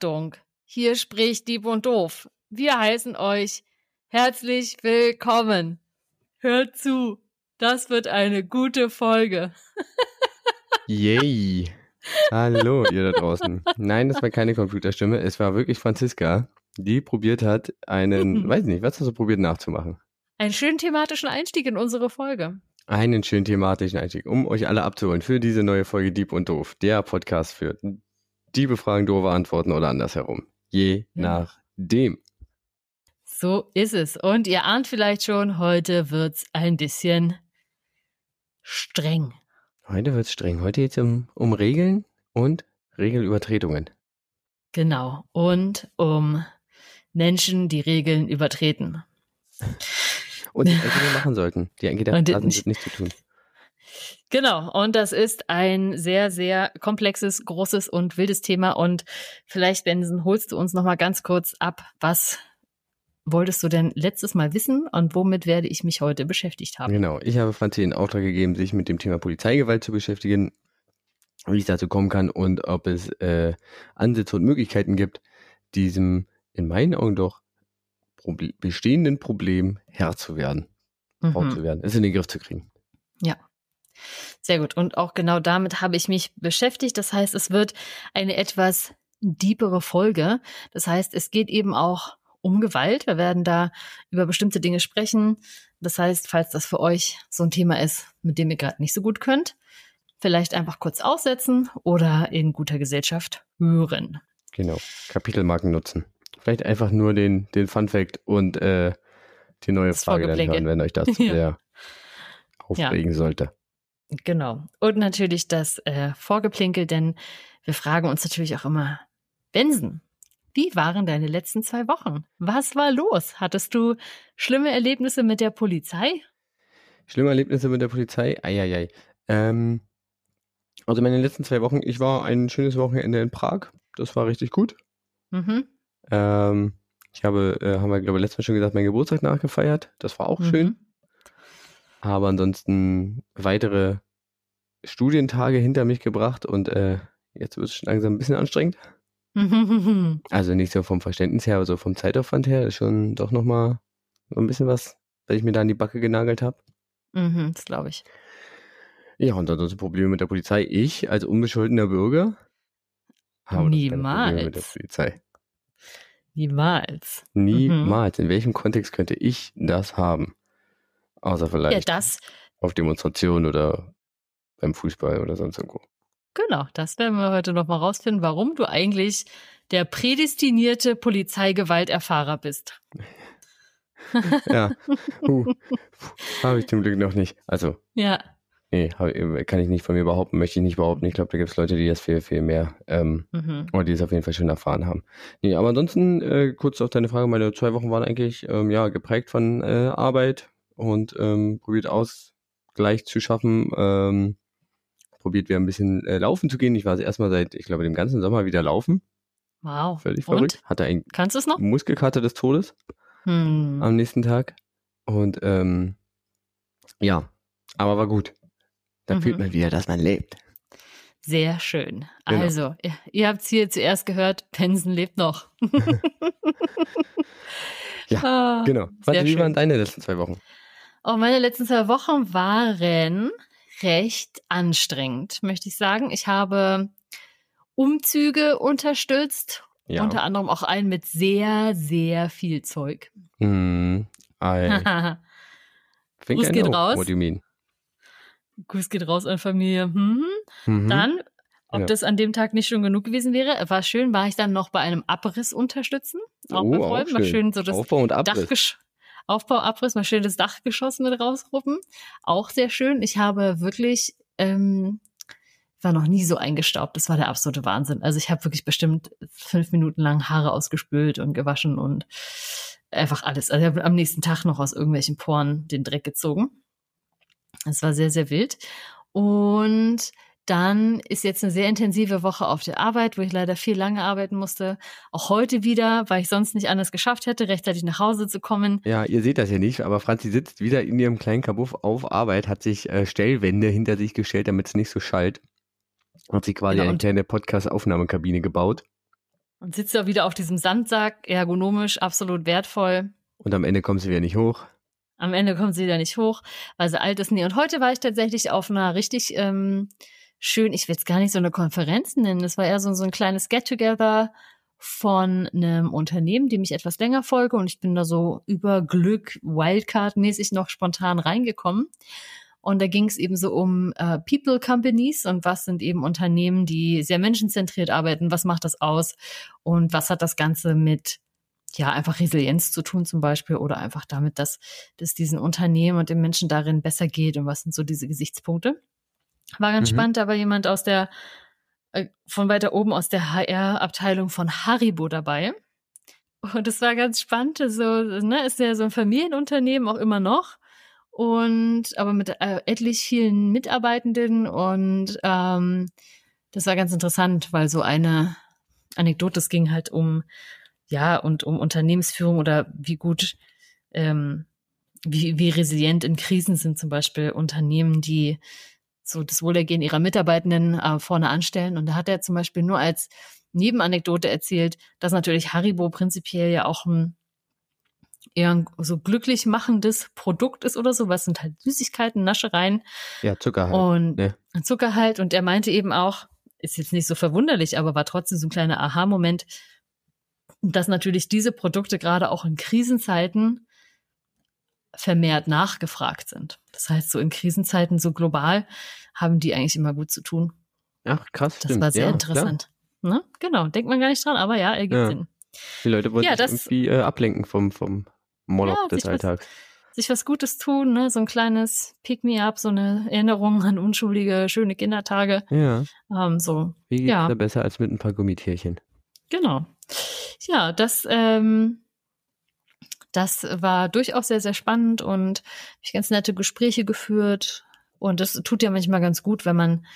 Achtung! Hier spricht Dieb und Doof. Wir heißen euch herzlich willkommen. Hört zu, das wird eine gute Folge. Yay! Hallo, ihr da draußen. Nein, das war keine Computerstimme. Es war wirklich Franziska, die probiert hat, einen, weiß nicht, was hast du probiert nachzumachen? Einen schönen thematischen Einstieg in unsere Folge. Einen schönen thematischen Einstieg, um euch alle abzuholen für diese neue Folge Dieb und Doof, der Podcast für Diebe fragen, doofe Antworten oder andersherum. Je Ja. nachdem. So ist es. Und ihr ahnt vielleicht schon, heute wird's ein bisschen streng. Heute wird's streng. Heute geht's um, um Regeln und Regelübertretungen. Genau. Und um Menschen, die Regeln übertreten. Und die Dinge machen sollten, die eigentlich Und da sind, nicht- nicht zu tun. Genau, und das ist ein sehr, sehr komplexes, großes und wildes Thema. Und vielleicht, Benson, holst du uns noch mal ganz kurz ab, was wolltest du denn letztes Mal wissen und womit werde ich mich heute beschäftigt haben? Genau, ich habe Franzi in Auftrag gegeben, sich mit dem Thema Polizeigewalt zu beschäftigen, wie es dazu kommen kann und ob es äh, Ansätze und Möglichkeiten gibt, diesem in meinen Augen doch Proble bestehenden Problem Herr zu werden, Frau Mhm. zu werden, es in den Griff zu kriegen. Sehr gut. Und auch genau damit habe ich mich beschäftigt. Das heißt, es wird eine etwas diepere Folge. Das heißt, es geht eben auch um Gewalt. Wir werden da über bestimmte Dinge sprechen. Das heißt, falls das für euch so ein Thema ist, mit dem ihr gerade nicht so gut könnt, vielleicht einfach kurz aussetzen oder in guter Gesellschaft hören. Genau, Kapitelmarken nutzen. Vielleicht einfach nur den, den Fun Fact und äh, die neue Das Frage dann hören, wenn euch das Ja. sehr aufregen sollte. Genau. Und natürlich das äh, Vorgeplinkel, denn wir fragen uns natürlich auch immer, Benson, wie waren deine letzten zwei Wochen? Was war los? Hattest du schlimme Erlebnisse mit der Polizei? Schlimme Erlebnisse mit der Polizei? Eieiei. Ähm, also meine letzten zwei Wochen, ich war ein schönes Wochenende in Prag. Das war richtig gut. Mhm. Ähm, ich habe, äh, haben wir, glaube ich, letztes Mal schon gesagt, meinen Geburtstag nachgefeiert. Das war auch Mhm. schön. Aber ansonsten weitere Studientage hinter mich gebracht und äh, jetzt wird es schon langsam ein bisschen anstrengend. Mhm. Also nicht so vom Verständnis her, aber so vom Zeitaufwand her ist schon doch nochmal so ein bisschen was, weil ich mir da an die Backe genagelt habe. Mhm, das glaube ich. Ja, und ansonsten Probleme mit der Polizei. Ich als unbescholtener Bürger habe keine Probleme mit der Niemals. Polizei. Niemals. Niemals. In welchem Kontext könnte ich das haben? Außer Ja, vielleicht das, auf Demonstrationen oder beim Fußball oder sonst irgendwo. genau, das werden wir heute noch mal rausfinden, warum du eigentlich der prädestinierte Polizeigewalterfahrer bist. Ja, uh, habe ich zum Glück noch nicht. Also, Ja. nee, hab, kann ich nicht von mir behaupten, möchte ich nicht behaupten. Ich glaube, da gibt es Leute, die das viel, viel mehr ähm, Mhm. Oder die es auf jeden Fall schon erfahren haben. Nee, aber ansonsten, äh, kurz auf deine Frage, meine zwei Wochen waren eigentlich ähm, ja geprägt von äh, Arbeit und ähm, probiert Ausgleich zu schaffen. Ähm, probiert wieder ein bisschen äh, laufen zu gehen. Ich war also erstmal seit, ich glaube, dem ganzen Sommer wieder laufen. Wow. Völlig Und? verrückt. Hatte einen Kannst du es noch? Muskelkater des Todes Hm. am nächsten Tag. Und ähm, ja, aber war gut. Da Mhm. fühlt man wieder, dass man lebt. Sehr schön. Genau. Also, ihr, ihr habt es hier zuerst gehört, Pensen lebt noch. Ja, Ah, Genau. Warte, wie schön. waren deine letzten zwei Wochen? Auch meine letzten zwei Wochen waren recht anstrengend, möchte ich sagen. Ich habe Umzüge unterstützt, Ja. unter anderem auch einen mit sehr, sehr viel Zeug. Hm, I think Gruß I geht raus. what you mean. Gruß geht raus an Familie. Mhm. Mhm. Dann, ob Ja. das an dem Tag nicht schon genug gewesen wäre, war schön, war ich dann noch bei einem Abriss unterstützen. Auch Oh, bei Freunden, schön. schön so das Aufbau und Abriss. Dachgesch Aufbau, Abriss, mal schön das Dachgeschoss mit rausruppen. Auch sehr schön. Ich habe wirklich, ähm, war noch nie so eingestaubt. Das war der absolute Wahnsinn. Also ich habe wirklich bestimmt fünf Minuten lang Haare ausgespült und gewaschen und einfach alles. Also ich habe am nächsten Tag noch aus irgendwelchen Poren den Dreck gezogen. Es war sehr, sehr wild. Und dann ist jetzt eine sehr intensive Woche auf der Arbeit, wo ich leider viel lange arbeiten musste. Auch heute wieder, weil ich sonst nicht anders geschafft hätte, rechtzeitig nach Hause zu kommen. Ja, ihr seht das ja nicht, aber Franzi sitzt wieder in ihrem kleinen Kabuff auf Arbeit, hat sich äh, Stellwände hinter sich gestellt, damit es nicht so schallt. Hat sich quasi Genau, eine kleine Podcast-Aufnahmekabine gebaut. Und sitzt da wieder auf diesem Sandsack, ergonomisch, absolut wertvoll. Und am Ende kommt sie wieder nicht hoch. Am Ende kommt sie wieder nicht hoch, weil sie alt ist. Nee, und heute war ich tatsächlich auf einer richtig ähm, schön, ich will es gar nicht so eine Konferenz nennen, es war eher so, so ein kleines Get-Together von einem Unternehmen, dem ich etwas länger folge und ich bin da so über Glück, Wildcard-mäßig noch spontan reingekommen. Und da ging es eben so um äh, People Companies und was sind eben Unternehmen, die sehr menschenzentriert arbeiten, was macht das aus und was hat das Ganze mit ja, einfach Resilienz zu tun zum Beispiel oder einfach damit, dass dass diesen Unternehmen und den Menschen darin besser geht und was sind so diese Gesichtspunkte. War ganz Mhm. spannend, da war jemand aus der, äh, von weiter oben aus der HR-Abteilung von Haribo dabei. Und es war ganz spannend, so, ne, ist ja so ein Familienunternehmen auch immer noch. Und aber mit äh, etlich vielen Mitarbeitenden und ähm, das war ganz interessant, weil so eine Anekdote, es ging halt um ja, und um Unternehmensführung oder wie gut, ähm, wie, wie resilient in Krisen sind zum Beispiel Unternehmen, die so das Wohlergehen ihrer Mitarbeitenden äh, vorne anstellen. Und da hat er zum Beispiel nur als Nebenanekdote erzählt, dass natürlich Haribo prinzipiell ja auch ein eher ein so glücklich machendes Produkt ist oder so, was sind halt Süßigkeiten, Naschereien Ja, Zucker halt. und ne? Zucker halt. Und er meinte eben auch, ist jetzt nicht so verwunderlich, aber war trotzdem so ein kleiner Aha-Moment, dass natürlich diese Produkte gerade auch in Krisenzeiten vermehrt nachgefragt sind. Das heißt, so in Krisenzeiten so global haben die eigentlich immer gut zu tun. Ach, krass, Das stimmt. war sehr ja, interessant. Ne? Genau, denkt man gar nicht dran, aber ja, ergibt Ja. Sinn. Die Leute wollen Ja, sich das- irgendwie äh, ablenken vom, vom Moloch Ja, des sich was- Alltags. Sich was Gutes tun, ne? so ein kleines Pick-me-up, so eine Erinnerung an unschuldige, schöne Kindertage. Ja, Ähm, so wie geht's Ja. da besser als mit ein paar Gummitierchen? Genau. Ja, das, ähm, das war durchaus sehr, sehr spannend und ich ganz nette Gespräche geführt. Und das tut ja manchmal ganz gut, wenn man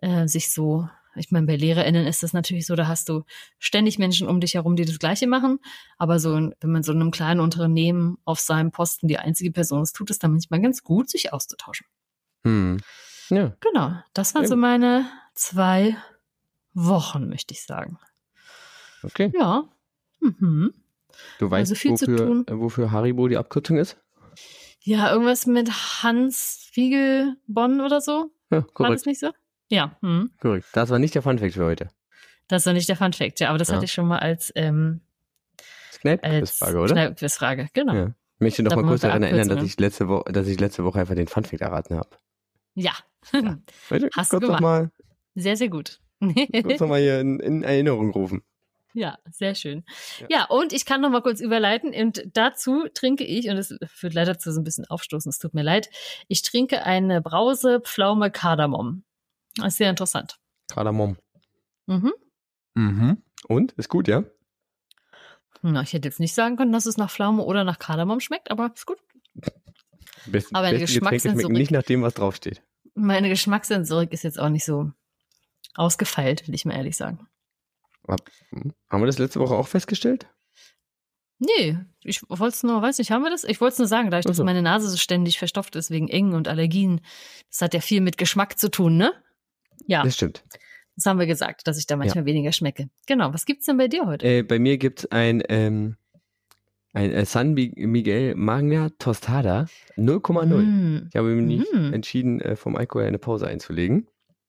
äh, sich so, ich meine, bei LehrerInnen ist das natürlich so, da hast du ständig Menschen um dich herum, die das Gleiche machen. Aber so, wenn man so in einem kleinen Unternehmen auf seinem Posten die einzige Person ist, tut es dann manchmal ganz gut, sich auszutauschen. Hm. Ja, Genau, das waren Sehr so meine zwei Wochen, möchte ich sagen. okay. Ja. Mhm. Du weißt, Also viel zu wofür, tun. äh, wofür Haribo die Abkürzung ist? Ja, irgendwas mit Hans Riegelbonn oder so. Ja, War das korrekt. nicht so? Ja, hm. korrekt. Das war nicht der Funfact für heute. das war nicht der Fun Fact. Ja, aber das Ja. hatte ich schon mal als, ähm, Kneippquizfrage, oder? Kneippquizfrage. Genau. Ja. Ja. Ich möchte noch Da mal kurz daran erinnern, dass ich letzte Woche, dass ich letzte Woche einfach den Funfact erraten habe. ja. Du, Hast du gemacht. mal, sehr, sehr gut. kurz noch mal hier in, in Erinnerung rufen. Ja, sehr schön. Ja. Ja. und ich kann noch mal kurz überleiten. Und dazu trinke ich, und es führt leider zu so ein bisschen Aufstoßen, es tut mir leid, ich trinke eine Brause Pflaume Kardamom. Das ist sehr interessant. Kardamom. Mhm. Mhm. Und? Ist gut, ja? Na, ich hätte jetzt nicht sagen können, dass es nach Pflaume oder nach Kardamom schmeckt, aber ist gut. Best, Aber eine Geschmackssensorik- nicht nach dem, was draufsteht. Meine Geschmackssensorik ist jetzt auch nicht so ausgefeilt, will ich mal ehrlich sagen. Hab- hm. Haben wir das letzte Woche auch festgestellt? Nee, ich wollte es nur, weiß nicht, haben wir das? Ich wollte es nur sagen, dadurch, Ach dass meine Nase so ständig verstopft ist wegen Engen und Allergien. Das hat ja viel mit Geschmack zu tun, ne? Ja, Das stimmt. das haben wir gesagt, dass ich da manchmal weniger schmecke. Genau, was gibt's denn bei dir heute? Äh, bei mir gibt's ein, ähm, ein äh, San Mi- Miguel Magna Tostada 0,0. Mm. Ich habe mich Mm. entschieden, äh, vom Alkohol eine Pause einzulegen.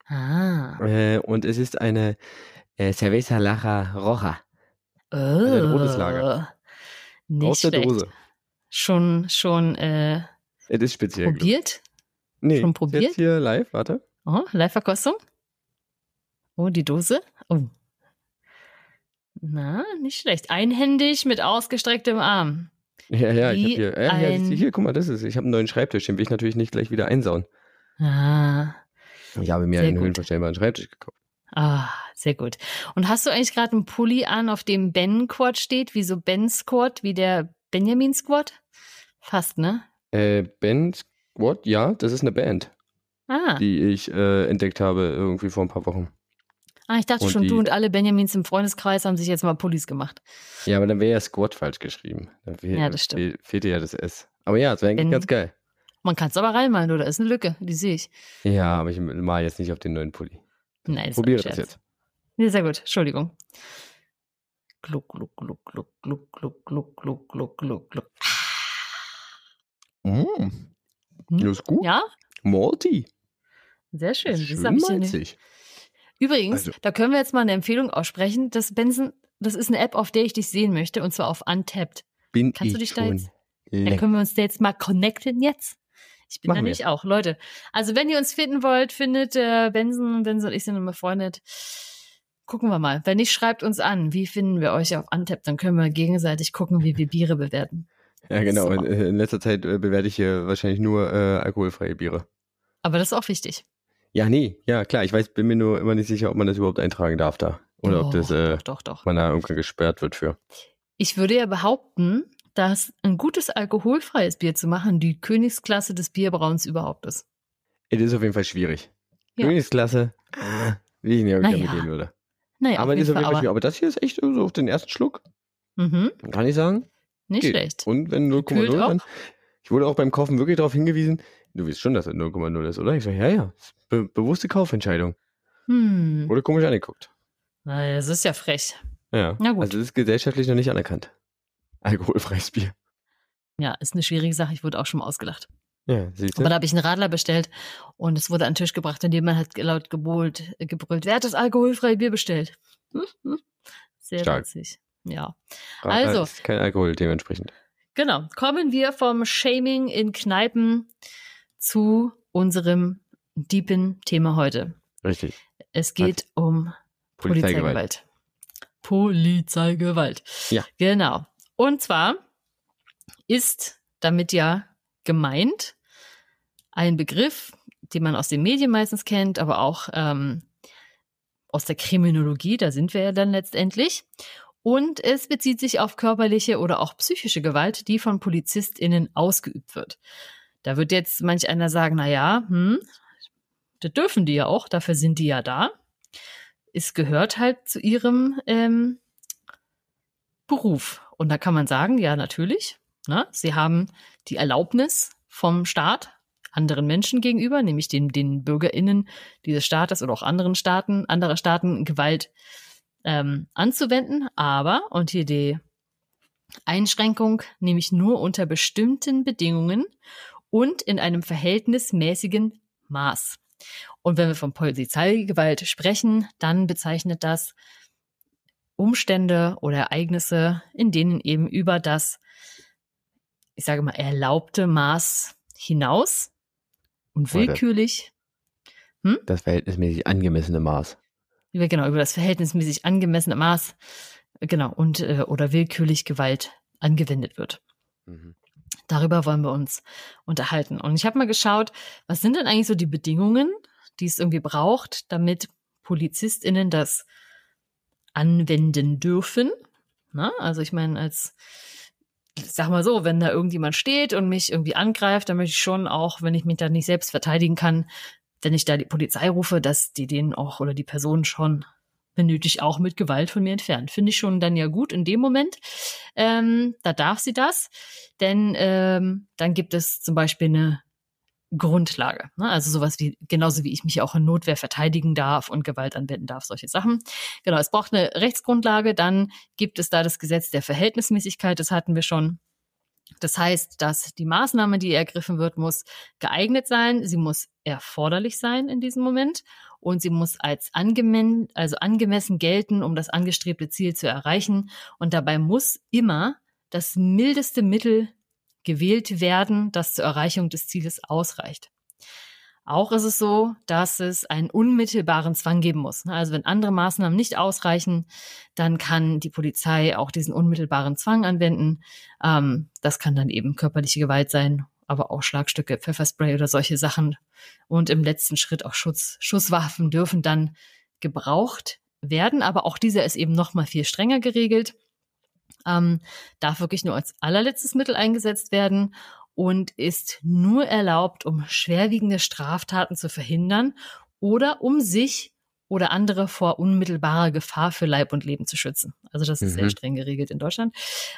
Ah. Äh, und es ist eine äh, Cerveza Laja Roja Oh. ein rotes Lager. Nicht aus der schlecht. Dose. Schon, schon äh, Es ist speziell. ich. probiert? Nee, Schon probiert? Jetzt hier live, warte. Oh, Live-Verkostung. Oh, die Dose. Oh. Na, nicht schlecht. Einhändig mit ausgestrecktem Arm. Ja, ja, ich Wie habe hier, ja, ein- du, hier, guck mal, das ist, ich habe einen neuen Schreibtisch, den will ich natürlich nicht gleich wieder einsauen. Ah, Ich habe mir einen gut. höhenverstellbaren Schreibtisch gekauft. Ah, sehr gut. Und hast du eigentlich gerade einen Pulli an, auf dem Ben Squad steht, wie so Ben Squad, wie der Benjamin Squad? Fast, ne? Äh, Ben Squad, ja, das ist eine Band, Ah, die ich äh, entdeckt habe irgendwie vor ein paar Wochen. ah ich dachte und schon, die- du und alle Benjamins im Freundeskreis haben sich jetzt mal Pullis gemacht. Ja, aber dann wäre ja Squad falsch geschrieben. Fehl, Ja, das stimmt. fehl, fehlte ja das S. Aber ja, es wäre eigentlich Ben- ganz geil. Man kann es aber reinmalen, oder? Ist eine Lücke, die sehe ich. Ja, aber ich mal jetzt nicht auf den neuen Pulli. Nein, das Probiere das jetzt. Nee, sehr gut. Entschuldigung. Gluck, gluck, gluck, gluck, gluck, gluck, gluck, gluck, gluck, gluck, gluck. Mm, Hm? das ist gut. Ja, Malty. sehr schön. Schön malzig. Übrigens, Also- da können wir jetzt mal eine Empfehlung aussprechen. Das Benson, das ist eine App, auf der ich dich sehen möchte, und zwar auf Untapped. Bin Kannst ich du dich da schon jetzt- Da länger. können wir uns da jetzt mal connecten jetzt. Ich bin Machen da wir. nämlich auch. Leute, also wenn ihr uns finden wollt, findet äh, Benson, Benson und ich sind immer befreundet. Gucken wir mal. Wenn nicht, schreibt uns an. Wie finden wir euch auf Untapped? Dann können wir gegenseitig gucken, wie wir Biere bewerten. Ja, genau. So. In, in letzter Zeit äh, bewerte ich hier wahrscheinlich nur äh, alkoholfreie Biere. Aber das ist auch wichtig. Ja, nee, ja, klar. Ich weiß, bin mir nur immer nicht sicher, ob man das überhaupt eintragen darf da. Oder ob das, Doch, äh, doch, doch, doch. man da irgendwann gesperrt wird für. Ich würde ja behaupten, dass ein gutes alkoholfreies Bier zu machen die Königsklasse des Bierbrauens überhaupt ist. Es ist auf jeden Fall schwierig. Ja. Königsklasse, ah, wie ich nicht, Naja, damit gehen würde. Naja, aber auf jeden Fall schwierig. Aber, Aber das hier ist echt so auf den ersten Schluck, mhm, kann ich sagen. nicht geht. schlecht. Und wenn 0,0 Kühlt dann. Ich wurde auch beim Kaufen wirklich darauf hingewiesen, du weißt schon, dass es 0,0 ist, oder? Ich so, ja, ja. Be bewusste Kaufentscheidung. Hm. Wurde komisch angeguckt. Na, das ist ja frech. Ja. Na gut. Also es ist gesellschaftlich noch nicht anerkannt. Alkoholfreies Bier. Ja, ist eine schwierige Sache. Ich wurde auch schon mal ausgelacht. Ja, siehst du? Aber da habe ich einen Radler bestellt und es wurde an den Tisch gebracht und jemand hat laut gebrüllt, äh, gebrüllt wer hat das alkoholfreie Bier bestellt? Hm, hm. Sehr Stark. witzig. Ja, also. ist kein Alkohol dementsprechend. genau. Kommen wir vom Shaming in Kneipen zu unserem deepen Thema heute. Richtig. Es geht um Polizeigewalt. Polizeigewalt. Polizeigewalt. Ja. Genau. Und zwar ist damit ja gemeint ein Begriff, den man aus den Medien meistens kennt, aber auch ähm, aus der Kriminologie, da sind wir ja dann letztendlich. Und es bezieht sich auf körperliche oder auch psychische Gewalt, die von PolizistInnen ausgeübt wird. Da wird jetzt manch einer sagen, na ja, hm, das dürfen die ja auch, dafür sind die ja da. Es gehört halt zu ihrem ähm, Beruf. Und da kann man sagen, ja, natürlich. Ne? Sie haben die Erlaubnis vom Staat anderen Menschen gegenüber, nämlich den, den BürgerInnen dieses Staates oder auch anderen Staaten, anderer Staaten Gewalt ähm, anzuwenden. Aber, und hier die Einschränkung, nämlich nur unter bestimmten Bedingungen und in einem verhältnismäßigen Maß. Und wenn wir von Polizeigewalt sprechen, dann bezeichnet das Umstände oder Ereignisse, in denen eben über das, ich sage mal, erlaubte Maß hinaus und willkürlich, Das verhältnismäßig angemessene Maß. über- genau, über das verhältnismäßig angemessene Maß, genau, und äh, oder willkürlich Gewalt angewendet wird. Mhm. Darüber wollen wir uns unterhalten. Und ich habe mal geschaut, was sind denn eigentlich so die Bedingungen, die es irgendwie braucht, damit PolizistInnen das anwenden dürfen. Na, also ich meine, als, sag mal so, wenn da irgendjemand steht und mich irgendwie angreift, dann möchte ich schon auch, wenn ich mich da nicht selbst verteidigen kann, wenn ich da die Polizei rufe, dass die den auch oder die Person schon wenn nötig auch mit Gewalt von mir entfernt. Finde ich schon dann ja gut in dem Moment. Ähm, da darf sie das, denn ähm, dann gibt es zum Beispiel eine Grundlage. Ne? Also sowas wie, genauso wie ich mich auch in Notwehr verteidigen darf und Gewalt anwenden darf, solche Sachen. Genau, es braucht eine Rechtsgrundlage, dann gibt es da das Gesetz der Verhältnismäßigkeit, das hatten wir schon. Das heißt, dass die Maßnahme, die ergriffen wird, muss geeignet sein, sie muss erforderlich sein in diesem Moment und sie muss als angemessen, also angemessen gelten, um das angestrebte Ziel zu erreichen. Und dabei muss immer das mildeste Mittel gewählt werden, das zur Erreichung des Zieles ausreicht. Auch ist es so, dass es einen unmittelbaren Zwang geben muss. Also wenn andere Maßnahmen nicht ausreichen, dann kann die Polizei auch diesen unmittelbaren Zwang anwenden. Ähm, das kann dann eben körperliche Gewalt sein, aber auch Schlagstücke, Pfefferspray oder solche Sachen. Und im letzten Schritt auch Schutz, Schusswaffen dürfen dann gebraucht werden. Aber auch dieser ist eben noch mal viel strenger geregelt. Ähm, darf wirklich nur als allerletztes Mittel eingesetzt werden und ist nur erlaubt, um schwerwiegende Straftaten zu verhindern oder um sich oder andere vor unmittelbarer Gefahr für Leib und Leben zu schützen. Also das ist Mhm. sehr streng geregelt in Deutschland.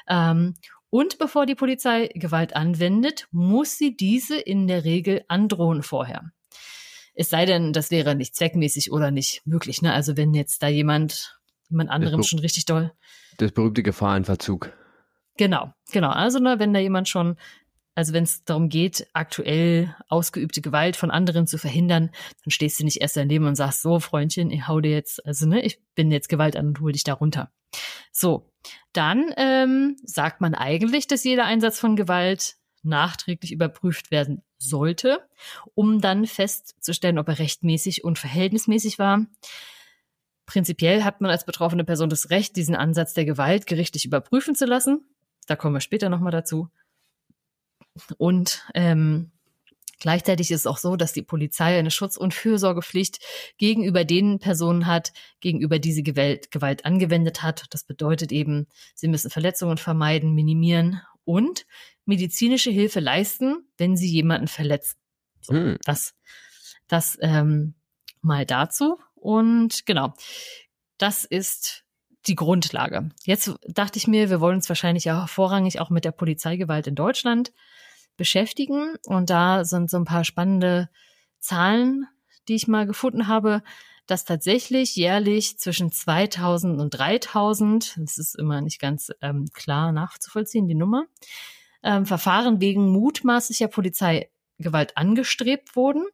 Ähm, und bevor die Polizei Gewalt anwendet, muss sie diese in der Regel androhen vorher. Es sei denn, das wäre nicht zweckmäßig oder nicht möglich. Ne? Also wenn jetzt da jemand, jemand anderem schon richtig doll. Das berühmte Gefahr in Verzug. Genau, genau. Also ne, wenn da jemand schon also wenn es darum geht, aktuell ausgeübte Gewalt von anderen zu verhindern, dann stehst du nicht erst daneben und sagst, so Freundchen, ich hau dir jetzt, also ne, ich bin jetzt Gewalt an und hol dich da runter. So, dann ähm, sagt man eigentlich, dass jeder Einsatz von Gewalt nachträglich überprüft werden sollte, um dann festzustellen, ob er rechtmäßig und verhältnismäßig war. Prinzipiell hat man als betroffene Person das Recht, diesen Ansatz der Gewalt gerichtlich überprüfen zu lassen. Da kommen wir später nochmal dazu. Und ähm, Gleichzeitig ist es auch so, dass die Polizei eine Schutz- und Fürsorgepflicht gegenüber den Personen hat, gegenüber die sie Gewalt, Gewalt angewendet hat. Das bedeutet eben, sie müssen Verletzungen vermeiden, minimieren und medizinische Hilfe leisten, wenn sie jemanden verletzen. So, hm. Das, das ähm, mal dazu. Und genau, das ist die Grundlage. Jetzt dachte ich mir, wir wollen uns wahrscheinlich ja vorrangig auch mit der Polizeigewalt in Deutschland beschäftigen. Und da sind so ein paar spannende Zahlen, die ich mal gefunden habe, dass tatsächlich jährlich zwischen 2000 und 3000, das ist immer nicht ganz ähm, klar nachzuvollziehen, die Nummer, ähm, Verfahren wegen mutmaßlicher Polizeigewalt angestrebt wurden.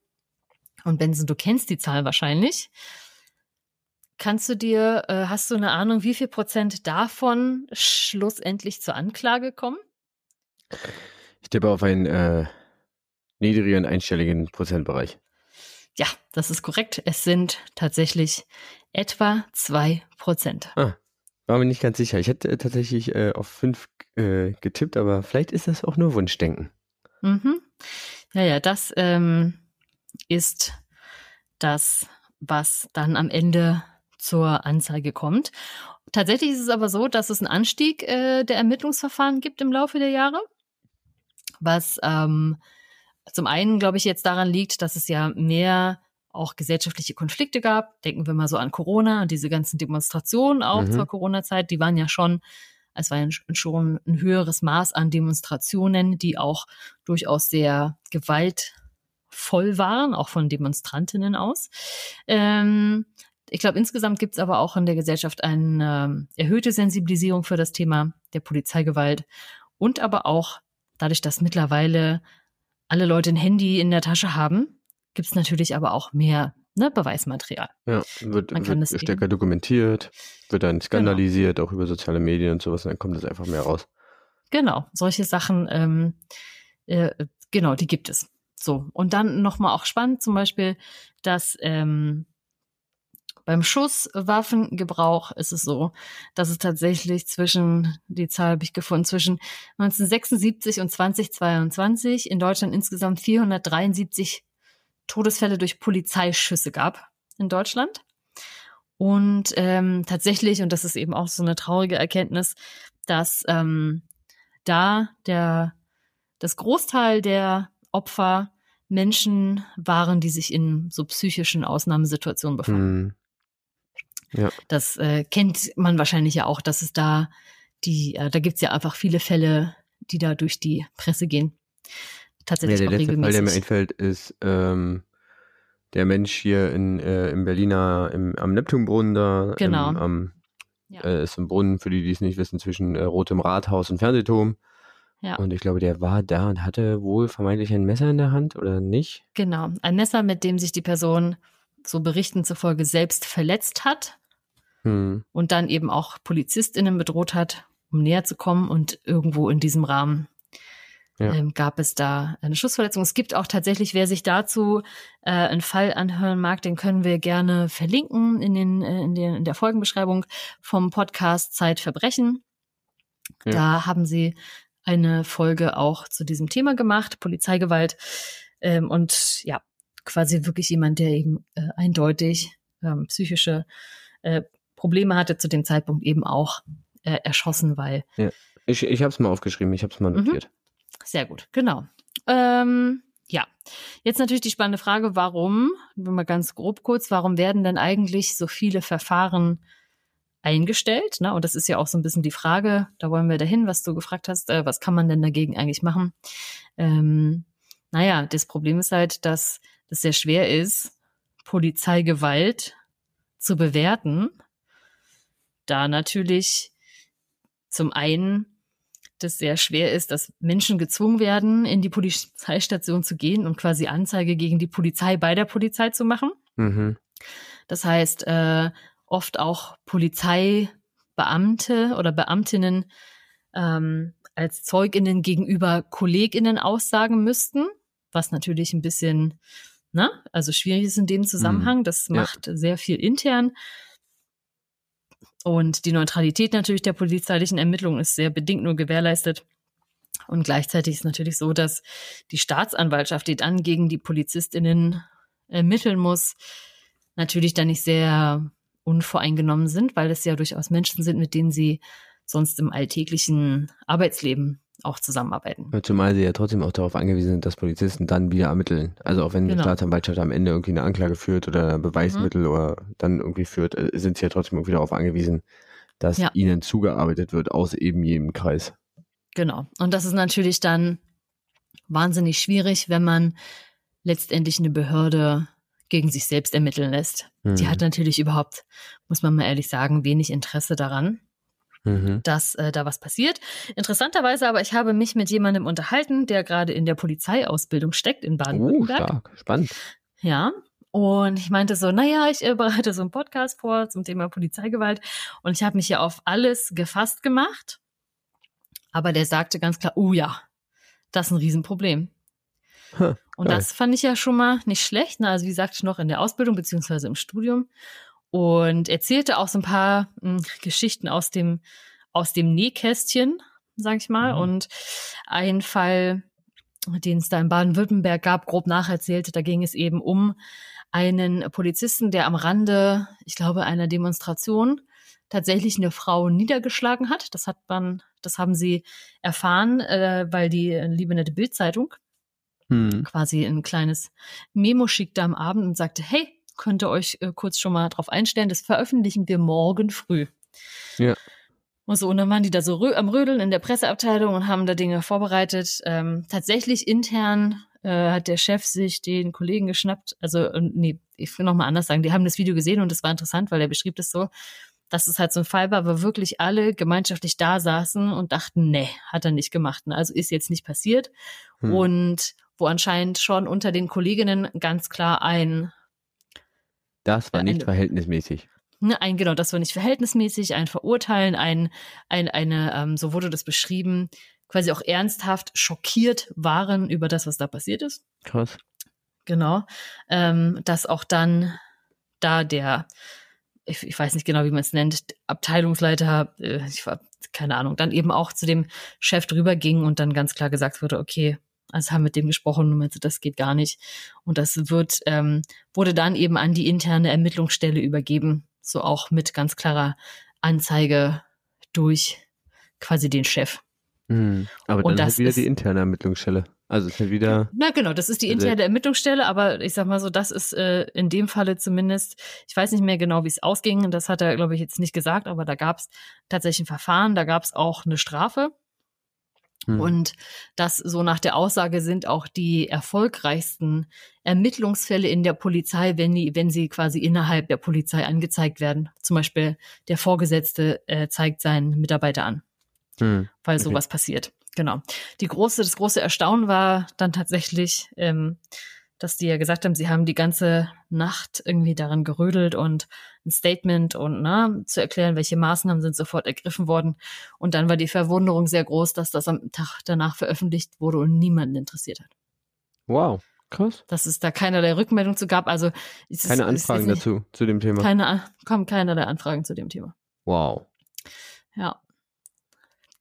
Und Benson, du kennst die Zahl wahrscheinlich. Kannst du dir, äh, hast du eine Ahnung, wie viel Prozent davon schlussendlich zur Anklage kommen? Ich tippe auf einen äh, niedrigen einstelligen Prozentbereich. Ja, das ist korrekt. Es sind tatsächlich etwa zwei Prozent. Ah, war mir nicht ganz sicher. Ich hätte tatsächlich äh, auf fünf äh, getippt, aber vielleicht ist das auch nur Wunschdenken. Mhm. Ja, ja, das ähm, ist das, was dann am Ende zur Anzeige kommt. Tatsächlich ist es aber so, dass es einen Anstieg äh, der Ermittlungsverfahren gibt im Laufe der Jahre was ähm, zum einen, glaube ich, jetzt daran liegt, dass es ja mehr auch gesellschaftliche Konflikte gab. Denken wir mal so an Corona und diese ganzen Demonstrationen auch mhm. zur Corona-Zeit, die waren ja schon, es war ja schon ein höheres Maß an Demonstrationen, die auch durchaus sehr gewaltvoll waren, auch von Demonstrantinnen aus. Ähm, ich glaube, insgesamt gibt es aber auch in der Gesellschaft eine äh, erhöhte Sensibilisierung für das Thema der Polizeigewalt und aber auch Dadurch, dass mittlerweile alle Leute ein Handy in der Tasche haben, gibt es natürlich aber auch mehr ne, Beweismaterial. Ja, wird, Man kann wird stärker eben. dokumentiert, wird dann skandalisiert, genau. auch über soziale Medien und sowas, und dann kommt es einfach mehr raus. Genau, solche Sachen, ähm, äh, genau, die gibt es. So, und dann nochmal auch spannend, zum Beispiel, dass ähm, beim Schusswaffengebrauch ist es so, dass es tatsächlich zwischen, die Zahl habe ich gefunden, zwischen 1976 und 2022 in Deutschland insgesamt 473 Todesfälle durch Polizeischüsse gab in Deutschland. Und ähm, tatsächlich, und das ist eben auch so eine traurige Erkenntnis, dass ähm, da der das Großteil der Opfer Menschen waren, die sich in so psychischen Ausnahmesituationen befanden. Mhm. Ja. Das äh, kennt man wahrscheinlich ja auch, dass es da die, äh, da gibt's ja einfach viele Fälle, die da durch die Presse gehen. Tatsächlich ja, der letzte regelmäßig. Fall, der mir einfällt, ist ähm, der Mensch hier in, äh, im Berliner, im, am Neptunbrunnen da. Genau. Im, am, ja. äh, ist ein Brunnen, für die, die es nicht wissen, zwischen äh, Rotem Rathaus und Fernsehturm. Ja. Und ich glaube, der war da und hatte wohl vermeintlich ein Messer in der Hand oder nicht? Genau, ein Messer, mit dem sich die Person, so Berichten zufolge, selbst verletzt hat hm. und dann eben auch PolizistInnen bedroht hat, um näher zu kommen und irgendwo in diesem Rahmen ja. ähm, gab es da eine Schussverletzung. Es gibt auch tatsächlich, wer sich dazu äh, einen Fall anhören mag, den können wir gerne verlinken in, den, äh, in, den, in der Folgenbeschreibung vom Podcast Zeitverbrechen. Ja. Da haben sie eine Folge auch zu diesem Thema gemacht, Polizeigewalt. Ähm, und ja, quasi wirklich jemand, der eben äh, eindeutig ähm, psychische äh, Probleme hatte, zu dem Zeitpunkt eben auch äh, erschossen, weil. Ja. Ich, ich habe es mal aufgeschrieben, ich habe es mal mhm. notiert. Mhm. Sehr gut, genau. Ähm, ja, jetzt natürlich die spannende Frage, warum, mal ganz grob kurz, warum werden denn eigentlich so viele Verfahren eingestellt? Ne? Und das ist ja auch so ein bisschen die Frage, da wollen wir dahin, was du gefragt hast, äh, was kann man denn dagegen eigentlich machen? Ähm, naja, das Problem ist halt, dass das sehr schwer ist, Polizeigewalt zu bewerten, da natürlich zum einen das sehr schwer ist, dass Menschen gezwungen werden, in die Polizeistation zu gehen und quasi Anzeige gegen die Polizei bei der Polizei zu machen. Mhm. Das heißt, äh, oft auch Polizeibeamte oder Beamtinnen ähm, als Zeuginnen gegenüber Kolleginnen aussagen müssten, was natürlich ein bisschen, ne, also schwierig ist in dem Zusammenhang. Mhm. Das macht ja. sehr viel intern. Und die Neutralität natürlich der polizeilichen Ermittlungen ist sehr bedingt nur gewährleistet. Und gleichzeitig ist natürlich so, dass die Staatsanwaltschaft, die dann gegen die PolizistInnen ermitteln muss, natürlich dann nicht sehr unvoreingenommen sind, weil es ja durchaus Menschen sind, mit denen sie sonst im alltäglichen Arbeitsleben auch zusammenarbeiten. Zumal sie ja trotzdem auch darauf angewiesen sind, dass Polizisten dann wieder ermitteln. Also auch wenn genau. die Staatsanwaltschaft am Ende irgendwie eine Anklage führt oder Beweismittel mhm. oder dann irgendwie führt, äh, sind sie ja trotzdem irgendwie darauf angewiesen, dass ja. ihnen zugearbeitet wird aus eben jedem Kreis. Genau. Und das ist natürlich dann wahnsinnig schwierig, wenn man letztendlich eine Behörde gegen sich selbst ermitteln lässt. Mhm. Die hat natürlich überhaupt, muss man mal ehrlich sagen, wenig Interesse daran mhm. dass äh, da was passiert. Interessanterweise aber, ich habe mich mit jemandem unterhalten, der gerade in der Polizeiausbildung steckt in Baden-Württemberg. Oh, stark, spannend. Ja, und ich meinte so, naja, ich äh, bereite so einen Podcast vor zum Thema Polizeigewalt und ich habe mich ja auf alles gefasst gemacht. Aber der sagte ganz klar, oh ja, das ist ein Riesenproblem. Huh, und das fand ich ja schon mal nicht schlecht. Ne? Also wie gesagt, noch in der Ausbildung beziehungsweise im Studium und erzählte auch so ein paar mh, hm, Geschichten aus dem aus dem Nähkästchen, sag ich mal. Mhm. Und ein Fall, den es da in Baden-Württemberg gab, grob nacherzählte, da ging es eben um einen Polizisten, der am Rande, ich glaube, einer Demonstration tatsächlich eine Frau niedergeschlagen hat. Das hat man, das haben sie erfahren, äh, weil die äh, liebe nette Bildzeitung hm. quasi ein kleines Memo schickte am Abend und sagte, hey, könnt ihr euch äh, kurz schon mal drauf einstellen. Das veröffentlichen wir morgen früh. Ja. Und so, und dann waren die da so rö am Rödeln in der Presseabteilung und haben da Dinge vorbereitet. Ähm, tatsächlich intern äh, hat der Chef sich den Kollegen geschnappt. Also, nee, ich will noch mal anders sagen. Die haben das Video gesehen und das war interessant, weil er beschrieb das so, dass es halt so ein Fall war, wo wirklich alle gemeinschaftlich da saßen und dachten, nee, hat er nicht gemacht. Also ist jetzt nicht passiert. Hm. Und wo anscheinend schon unter den Kolleginnen ganz klar ein das war nicht ein, verhältnismäßig. Ne, ein, genau, das war nicht verhältnismäßig, ein Verurteilen, ein, ein, eine, ähm, so wurde das beschrieben, quasi auch ernsthaft schockiert waren über das, was da passiert ist. Krass. Genau. Ähm, dass auch dann da der, ich, ich weiß nicht genau, wie man es nennt, Abteilungsleiter, äh, ich war, keine Ahnung, dann eben auch zu dem Chef drüber ging und dann ganz klar gesagt wurde, okay, also haben mit dem gesprochen und meinte, das geht gar nicht. Und das wird, ähm, wurde dann eben an die interne Ermittlungsstelle übergeben, so auch mit ganz klarer Anzeige durch quasi den Chef. Mhm. Aber und dann das ist wieder ist, die interne Ermittlungsstelle. Also ist halt wieder. Na genau, das ist die interne Ermittlungsstelle, aber ich sag mal so, das ist äh, in dem Falle zumindest, ich weiß nicht mehr genau, wie es ausging, das hat er, glaube ich, jetzt nicht gesagt, aber da gab es tatsächlich ein Verfahren, da gab es auch eine Strafe. Und das so nach der Aussage sind auch die erfolgreichsten Ermittlungsfälle in der Polizei, wenn, die, wenn sie quasi innerhalb der Polizei angezeigt werden. Zum Beispiel der Vorgesetzte äh, zeigt seinen Mitarbeiter an, mhm. weil okay. sowas passiert. Genau. Die große, das große Erstaunen war dann tatsächlich, ähm, dass die ja gesagt haben, sie haben die ganze Nacht irgendwie daran gerödelt und ein Statement und ne, zu erklären, welche Maßnahmen sind sofort ergriffen worden. Und dann war die Verwunderung sehr groß, dass das am Tag danach veröffentlicht wurde und niemanden interessiert hat. Wow, krass. Dass es da keinerlei Rückmeldung zu gab. Also keine Anfragen nicht, dazu, zu dem Thema. Keine, kommen keinerlei Anfragen zu dem Thema. Wow. Ja.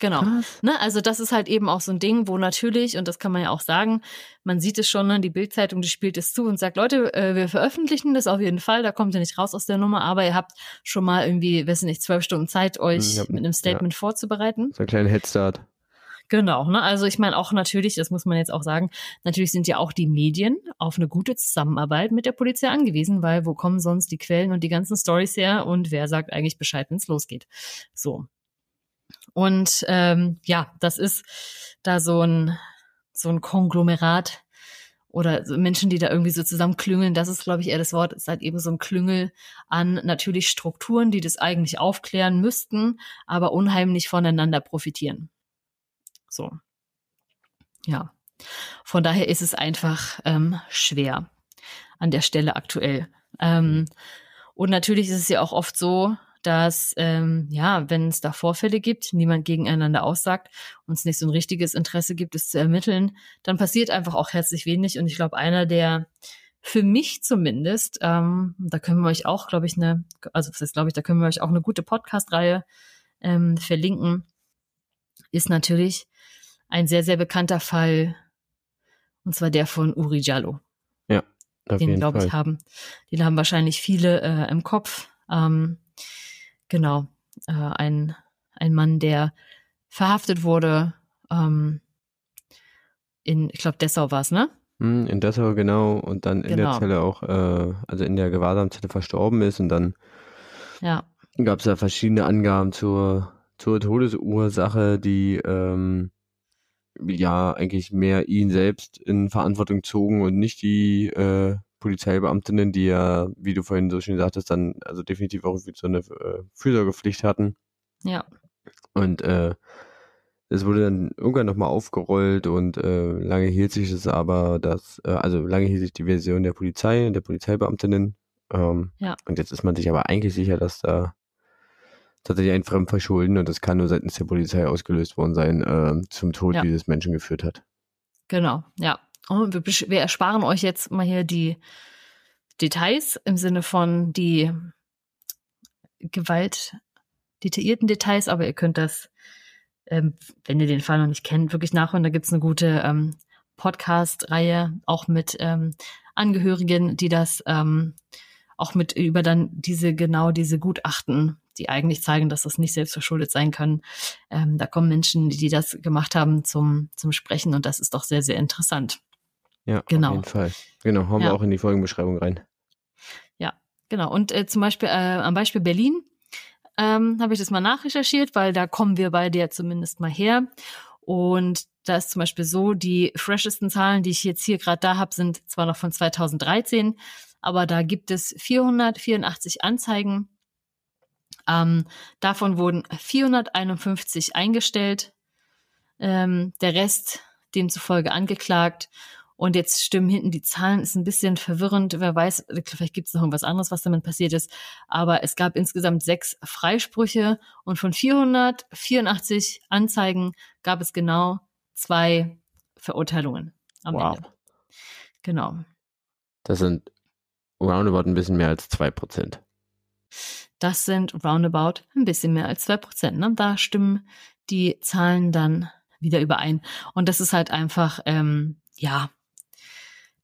Genau. Ne, also das ist halt eben auch so ein Ding, wo natürlich, und das kann man ja auch sagen, man sieht es schon, ne, die Bildzeitung, die spielt es zu und sagt, Leute, äh, wir veröffentlichen das auf jeden Fall, da kommt ihr nicht raus aus der Nummer, aber ihr habt schon mal irgendwie, weiß nicht, zwölf Stunden Zeit, euch hab, mit einem Statement ja. vorzubereiten. So ein kleiner Headstart. Genau, ne? Also ich meine auch natürlich, das muss man jetzt auch sagen, natürlich sind ja auch die Medien auf eine gute Zusammenarbeit mit der Polizei angewiesen, weil wo kommen sonst die Quellen und die ganzen Stories her und wer sagt eigentlich Bescheid, wenn es losgeht? So. Und ähm, ja, das ist da so ein, so ein Konglomerat oder so Menschen, die da irgendwie so zusammenklüngeln, das ist, glaube ich, eher das Wort, ist halt eben so ein Klüngel an natürlich Strukturen, die das eigentlich aufklären müssten, aber unheimlich voneinander profitieren. So. Ja. Von daher ist es einfach ähm, schwer an der Stelle aktuell. Ähm, und natürlich ist es ja auch oft so, dass ähm, ja, wenn es da Vorfälle gibt, niemand gegeneinander aussagt und es nicht so ein richtiges Interesse gibt, es zu ermitteln, dann passiert einfach auch herzlich wenig. Und ich glaube, einer der für mich zumindest, ähm, da können wir euch auch, glaube ich, eine, also das heißt, glaube ich, da können wir euch auch eine gute Podcast-Reihe ähm, verlinken, ist natürlich ein sehr, sehr bekannter Fall, und zwar der von Uri Jallo. Ja, auf den, glaube ich, haben. Den haben wahrscheinlich viele äh, im Kopf. Ähm, genau, äh, ein, ein Mann, der verhaftet wurde ähm, in, ich glaube, Dessau war es, ne? Hm, In Dessau, genau, und dann in Genau. der Zelle auch, äh, also in der Gewahrsamzelle verstorben ist und dann Ja, gab es da verschiedene Angaben zur, zur Todesursache, die ähm, ja eigentlich mehr ihn selbst in Verantwortung zogen und nicht die äh, Polizeibeamtinnen, die ja, wie du vorhin so schön sagtest, dann also definitiv auch so eine äh, Fürsorgepflicht hatten. ja, Und äh, es wurde dann irgendwann nochmal aufgerollt und äh, lange hielt sich es aber, dass, äh, also lange hielt sich die Version der Polizei und der Polizeibeamtinnen. Ähm, Ja. Und jetzt ist man sich aber eigentlich sicher, dass da tatsächlich ein Fremdverschulden und das kann nur seitens der Polizei ausgelöst worden sein, äh, zum Tod Ja. dieses Menschen geführt hat. genau, ja. Und wir, wir ersparen euch jetzt mal hier die Details im Sinne von die Gewalt, detaillierten Details, aber ihr könnt das, ähm, wenn ihr den Fall noch nicht kennt, wirklich nachhören. Da gibt's eine gute ähm, Podcast-Reihe, auch mit ähm, Angehörigen, die das ähm, auch mit über dann diese genau diese Gutachten, die eigentlich zeigen, dass das nicht selbstverschuldet sein kann. Ähm, da kommen Menschen, die das gemacht haben, zum zum Sprechen und das ist doch sehr sehr interessant. Ja, Genau. auf jeden Fall. Genau, hauen Ja. wir auch in die Folgenbeschreibung rein. Genau. Und äh, zum Beispiel äh, am Beispiel Berlin ähm, habe ich das mal nachrecherchiert, weil da kommen wir beide ja zumindest mal her. Und da ist zum Beispiel so, die freshesten Zahlen, die ich jetzt hier gerade da habe, sind zwar noch von 2013, aber da gibt es 484 Anzeigen. Ähm, davon wurden 451 eingestellt, ähm, der Rest demzufolge angeklagt. Und jetzt stimmen hinten die Zahlen, ist ein bisschen verwirrend. Wer weiß, vielleicht gibt es noch irgendwas anderes, was damit passiert ist. Aber es gab insgesamt sechs Freisprüche und von 484 Anzeigen gab es genau zwei Verurteilungen am Wow. Ende. Genau. Das sind roundabout ein bisschen mehr als zwei Prozent. Das sind roundabout ein bisschen mehr als zwei Prozent. Ne? Da stimmen die Zahlen dann wieder überein. Und das ist halt einfach, ähm, ja,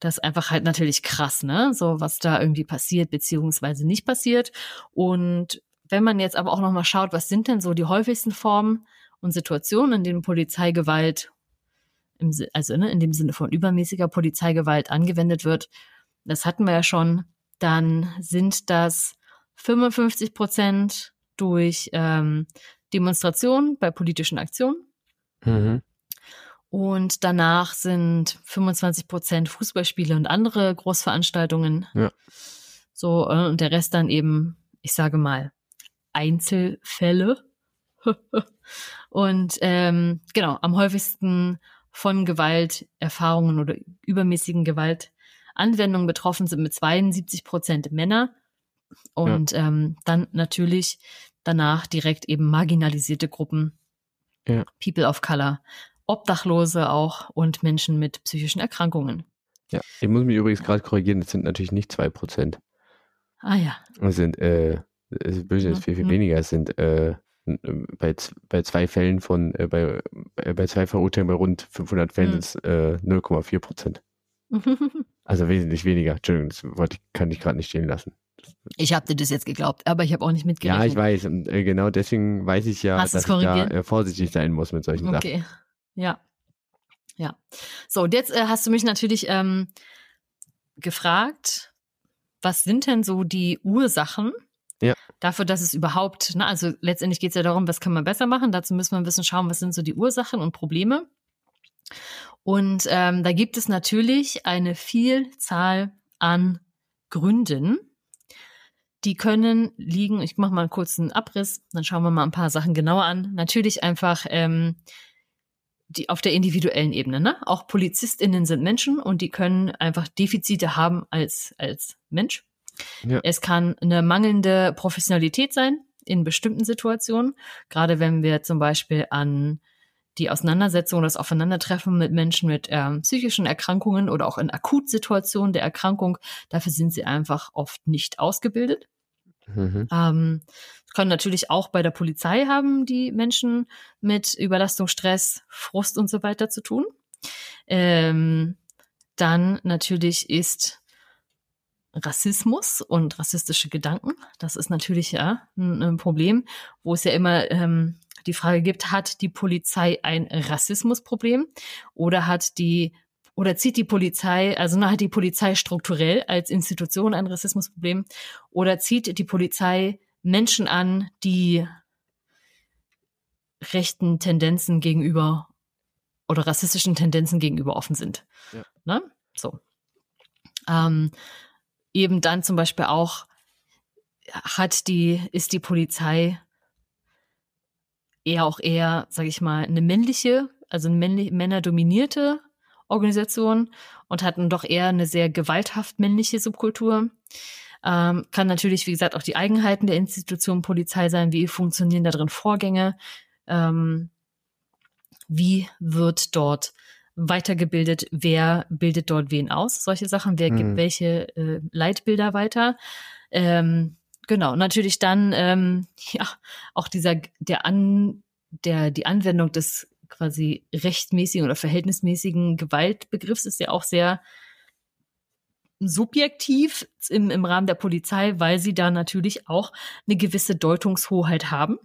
das ist einfach halt natürlich krass, ne? So was da irgendwie passiert beziehungsweise nicht passiert. Und wenn man jetzt aber auch noch mal schaut, was sind denn so die häufigsten Formen und Situationen, in denen Polizeigewalt, im, also ne, in dem Sinne von übermäßiger Polizeigewalt angewendet wird, das hatten wir ja schon, dann sind das 55 Prozent durch ähm, Demonstrationen bei politischen Aktionen. Mhm. Und danach sind 25 Prozent Fußballspiele und andere Großveranstaltungen. Ja. So, äh, und der Rest dann eben, ich sage mal, Einzelfälle. und ähm, genau, am häufigsten von Gewalterfahrungen oder übermäßigen Gewaltanwendungen betroffen sind mit 72 Prozent Männer. Und ähm, dann natürlich danach direkt eben marginalisierte Gruppen, Ja. People of Color, Obdachlose auch und Menschen mit psychischen Erkrankungen. Ja, ich muss mich übrigens gerade korrigieren, das sind natürlich nicht zwei Prozent. Ah ja, Es sind, äh, es ist böse, es ist viel, viel Mhm. weniger. Es sind äh, n- bei, bei zwei Fällen von, äh, bei, äh, bei zwei Verurteilungen bei rund 500 Fällen Mhm. sind es äh, 0,4 Prozent. Also wesentlich weniger. Entschuldigung, das wollte kann ich gerade nicht stehen lassen. ich habe dir das jetzt geglaubt, aber ich habe auch nicht Ja, mitgerechnet. ich weiß. Und äh, genau deswegen weiß ich ja, Hast dass ich da äh, vorsichtig sein muss mit solchen Sachen. Okay, ja. Ja. So, und jetzt äh, hast du mich natürlich ähm, gefragt, was sind denn so die Ursachen Ja. dafür, dass es überhaupt, ne, also letztendlich geht es ja darum, was kann man besser machen. Dazu müssen wir ein bisschen schauen, was sind so die Ursachen und Probleme. Und ähm, da gibt es natürlich eine Vielzahl an Gründen. Die können liegen, ich mache mal einen kurzen Abriss, dann schauen wir mal ein paar Sachen genauer an. Natürlich einfach ähm, die auf der individuellen Ebene. Ne? Auch PolizistInnen sind Menschen und die können einfach Defizite haben als, als Mensch. Ja. Es kann eine mangelnde Professionalität sein in bestimmten Situationen, gerade wenn wir zum Beispiel an die Auseinandersetzung, das Aufeinandertreffen mit Menschen mit ähm, psychischen Erkrankungen oder auch in Akutsituationen der Erkrankung, dafür sind sie einfach oft nicht ausgebildet. Mhm. Ähm, können natürlich auch bei der Polizei haben die Menschen mit Überlastung, Stress, Frust und so weiter zu tun. Ähm, dann natürlich ist Rassismus und rassistische Gedanken. Das ist natürlich ja ein, ein Problem, wo es ja immer ähm, die Frage gibt, hat die Polizei ein Rassismusproblem oder hat die oder zieht die Polizei, also hat die Polizei strukturell als Institution ein Rassismusproblem oder zieht die Polizei Menschen an, die rechten Tendenzen gegenüber oder rassistischen Tendenzen gegenüber offen sind. Ja. Ne? So. Ähm, eben dann zum Beispiel auch hat die, ist die Polizei eher auch eher, sage ich mal, eine männliche, also eine männlich, männerdominierte Organisation und hatten doch eher eine sehr gewalthaft männliche Subkultur. Ähm, kann natürlich, wie gesagt, auch die Eigenheiten der Institution Polizei sein. Wie funktionieren da drin Vorgänge? Ähm, wie wird dort weitergebildet? Wer bildet dort wen aus? Solche Sachen. Wer mhm. gibt welche äh, Leitbilder weiter? Ähm, Genau, natürlich dann ähm, ja auch dieser der an der die Anwendung des quasi rechtmäßigen oder verhältnismäßigen Gewaltbegriffs ist ja auch sehr subjektiv im, im Rahmen der Polizei, weil sie da natürlich auch eine gewisse Deutungshoheit haben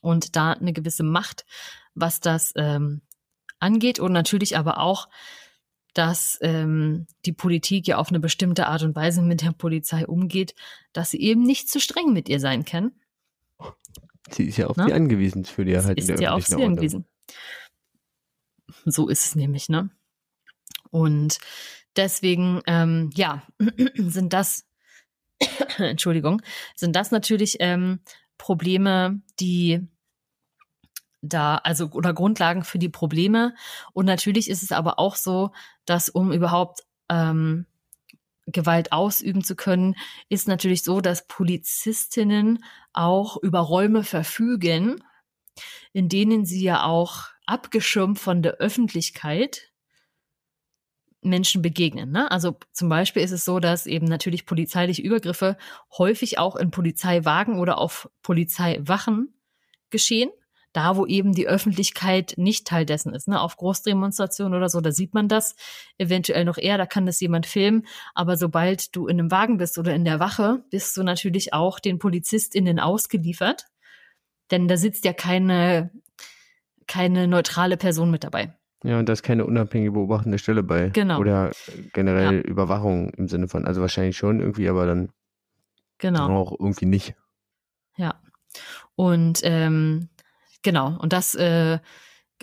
und da eine gewisse Macht, was das ähm, angeht und natürlich aber auch dass ähm, die Politik ja auf eine bestimmte Art und Weise mit der Polizei umgeht, dass sie eben nicht zu streng mit ihr sein kann. Sie ist ja auf Na? sie angewiesen für die Erhaltung der ist ja auf sie Ordnung. angewiesen. So ist es nämlich, ne? Und deswegen, ähm, ja, sind das, Entschuldigung, sind das natürlich ähm, Probleme, die da, also oder Grundlagen für die Probleme. Und natürlich ist es aber auch so, dass um überhaupt ähm, Gewalt ausüben zu können, ist natürlich so, dass Polizistinnen auch über Räume verfügen, in denen sie ja auch abgeschirmt von der Öffentlichkeit Menschen begegnen. Ne? Also zum Beispiel ist es so, dass eben natürlich polizeiliche Übergriffe häufig auch in Polizeiwagen oder auf Polizeiwachen geschehen da, wo eben die Öffentlichkeit nicht Teil dessen ist. Ne? Auf Großdemonstrationen oder so, da sieht man das eventuell noch eher, da kann das jemand filmen. Aber sobald du in einem Wagen bist oder in der Wache, bist du natürlich auch den PolizistInnen ausgeliefert. Denn da sitzt ja keine, keine neutrale Person mit dabei. Ja, und da ist keine unabhängige beobachtende Stelle bei. Genau. Oder generell ja. Überwachung im Sinne von, also wahrscheinlich schon irgendwie, aber dann genau. auch irgendwie nicht. Ja. Und ähm, Genau. Und das, äh,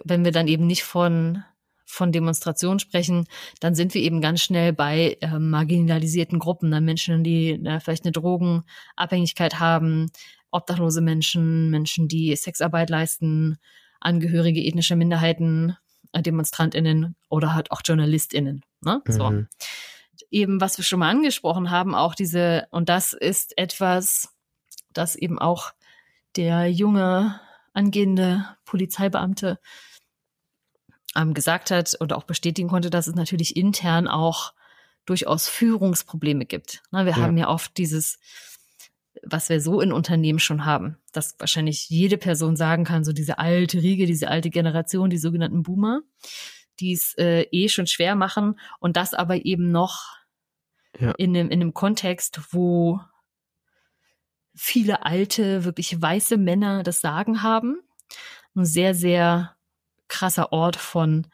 wenn wir dann eben nicht von von Demonstrationen sprechen, dann sind wir eben ganz schnell bei äh, marginalisierten Gruppen, dann Menschen, die äh, vielleicht eine Drogenabhängigkeit haben, obdachlose Menschen, Menschen, die Sexarbeit leisten, Angehörige ethnischer Minderheiten, äh, DemonstrantInnen oder halt auch JournalistInnen. Ne? Mhm. So. Eben, was wir schon mal angesprochen haben, auch diese, und das ist etwas, das eben auch der junge angehende Polizeibeamte ähm, gesagt hat und auch bestätigen konnte, dass es natürlich intern auch durchaus Führungsprobleme gibt. Na, wir ja. haben ja oft dieses, was wir so in Unternehmen schon haben, dass wahrscheinlich jede Person sagen kann, so diese alte Riege, diese alte Generation, die sogenannten Boomer, die es äh, eh schon schwer machen und das aber eben noch ja. in, einem, in einem Kontext, wo viele alte, wirklich weiße Männer das Sagen haben. Ein sehr, sehr krasser Ort von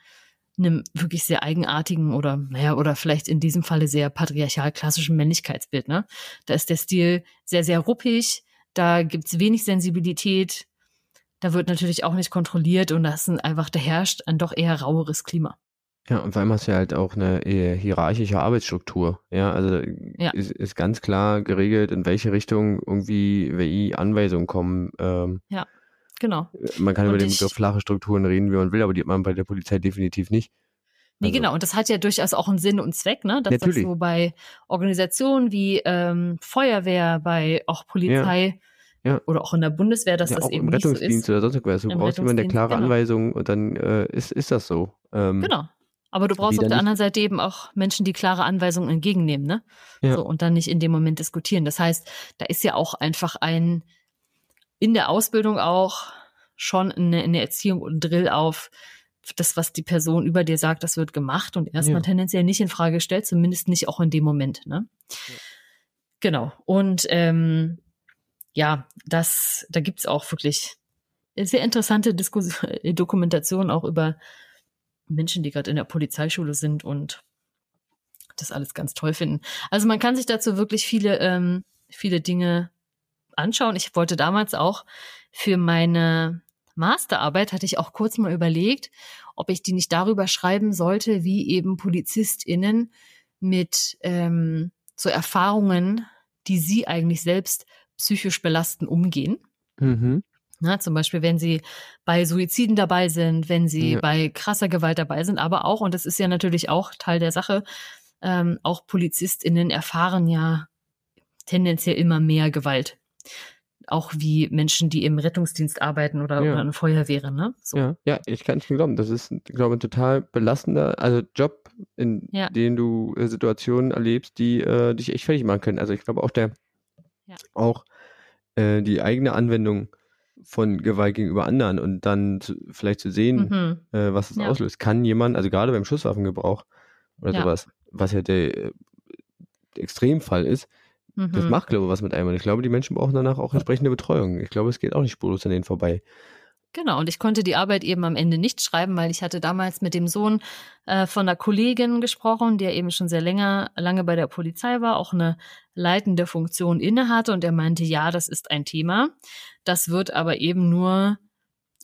einem wirklich sehr eigenartigen oder, naja, oder vielleicht in diesem Falle sehr patriarchal klassischen Männlichkeitsbild, ne? Da ist der Stil sehr, sehr ruppig, da gibt's wenig Sensibilität, da wird natürlich auch nicht kontrolliert und das ist einfach, da herrscht ein doch eher raueres Klima. Ja, und vor allem hast du ja halt auch eine eher hierarchische Arbeitsstruktur. Ja, also Ja. ist, ist ganz klar geregelt, in welche Richtung irgendwie WI Anweisungen kommen. Ähm, Genau. man kann Und über den Begriff flache Strukturen reden, wie man will, aber die hat man bei der Polizei definitiv nicht. Nee, Also- genau. Und das hat ja durchaus auch einen Sinn und Zweck, ne? Dass Natürlich. das so bei Organisationen wie ähm, Feuerwehr, bei auch Polizei Ja. oder auch in der Bundeswehr, dass ja, das eben im nicht so Rettungsdienst ist. oder sonst irgendwas. Du Im brauchst jemanden, der Rettungsdienst, klare genau. Anweisungen und dann äh, ist, ist das so. Ähm, Genau. Aber du brauchst auf der anderen Seite eben auch Menschen, die klare Anweisungen entgegennehmen, ne? Ja. So, und dann nicht in dem Moment diskutieren. Das heißt, da ist ja auch einfach ein, in der Ausbildung auch schon eine, eine Erziehung und ein Drill auf das, was die Person über dir sagt, das wird gemacht und erstmal Ja. tendenziell nicht in Frage gestellt, zumindest nicht auch in dem Moment, ne? Genau. Und ähm, ja, das, da gibt's auch wirklich sehr interessante Diskus Dokumentationen auch über Menschen, die gerade in der Polizeischule sind und das alles ganz toll finden. Also man kann sich dazu wirklich viele, ähm, viele Dinge anschauen. Ich wollte damals auch für meine Masterarbeit, hatte ich auch kurz mal überlegt, ob ich die nicht darüber schreiben sollte, wie eben PolizistInnen mit ähm, so Erfahrungen, die sie eigentlich selbst psychisch belasten, umgehen. Mhm. Na, zum Beispiel, wenn sie bei Suiziden dabei sind, wenn sie Ja. bei krasser Gewalt dabei sind, aber auch, und das ist ja natürlich auch Teil der Sache, ähm, auch PolizistInnen erfahren ja tendenziell immer mehr Gewalt. Auch wie Menschen, die im Rettungsdienst arbeiten oder, Ja. oder in Feuerwehren, ne? So. Ja, ja, ich kann es mir glauben. Das ist, glaube ich, ein total belastender, also Job, in Ja. dem du äh, Situationen erlebst, die äh, dich echt fertig machen können. Also ich glaube auch der, Ja. auch äh, die eigene Anwendung von Gewalt gegenüber anderen und dann zu, vielleicht zu sehen, Mhm. äh, was es Ja. auslöst. Kann jemand, also gerade beim Schusswaffengebrauch oder Ja. sowas, was ja der äh, Extremfall ist, das Mhm. macht, glaube ich, was mit einem. Und ich glaube, die Menschen brauchen danach auch entsprechende Betreuung. Ich glaube, es geht auch nicht spurlos an denen vorbei. Genau, und ich konnte die Arbeit eben am Ende nicht schreiben, weil ich hatte damals mit dem Sohn äh, von einer Kollegin gesprochen, der eben schon sehr länger, lange bei der Polizei war, auch eine leitende Funktion innehatte und er meinte, ja, das ist ein Thema. Das wird aber eben nur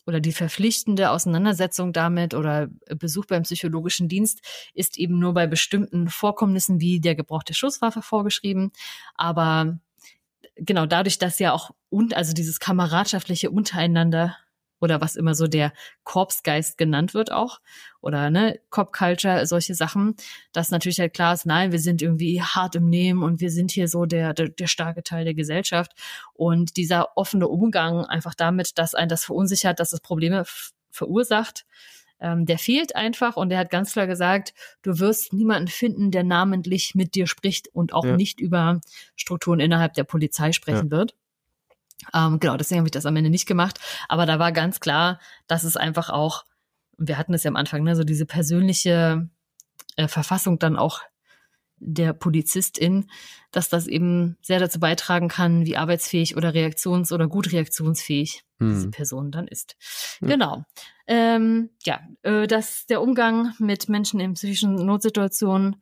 oder die verpflichtende Auseinandersetzung damit oder Besuch beim psychologischen Dienst ist eben nur bei bestimmten Vorkommnissen wie der Gebrauch der Schusswaffe vorgeschrieben. Aber genau dadurch, dass ja auch und also dieses kameradschaftliche untereinander oder was immer so der Korpsgeist genannt wird auch oder ne Cop Culture solche Sachen, dass natürlich halt klar ist, nein, wir sind irgendwie hart im Nehmen und wir sind hier so der der, der starke Teil der Gesellschaft und dieser offene Umgang einfach damit, dass ein das verunsichert, dass es Probleme verursacht, ähm, der fehlt einfach und er hat ganz klar gesagt, du wirst niemanden finden, der namentlich mit dir spricht und auch Ja. nicht über Strukturen innerhalb der Polizei sprechen wird. Ähm, genau, deswegen habe ich das am Ende nicht gemacht. Aber da war ganz klar, dass es einfach auch, wir hatten es ja am Anfang, ne, so diese persönliche äh, Verfassung dann auch der Polizistin, dass das eben sehr dazu beitragen kann, wie arbeitsfähig oder reaktions- oder gut reaktionsfähig diese Hm. Person dann ist. Ja. Genau. Ähm, ja, äh, dass der Umgang mit Menschen in psychischen Notsituationen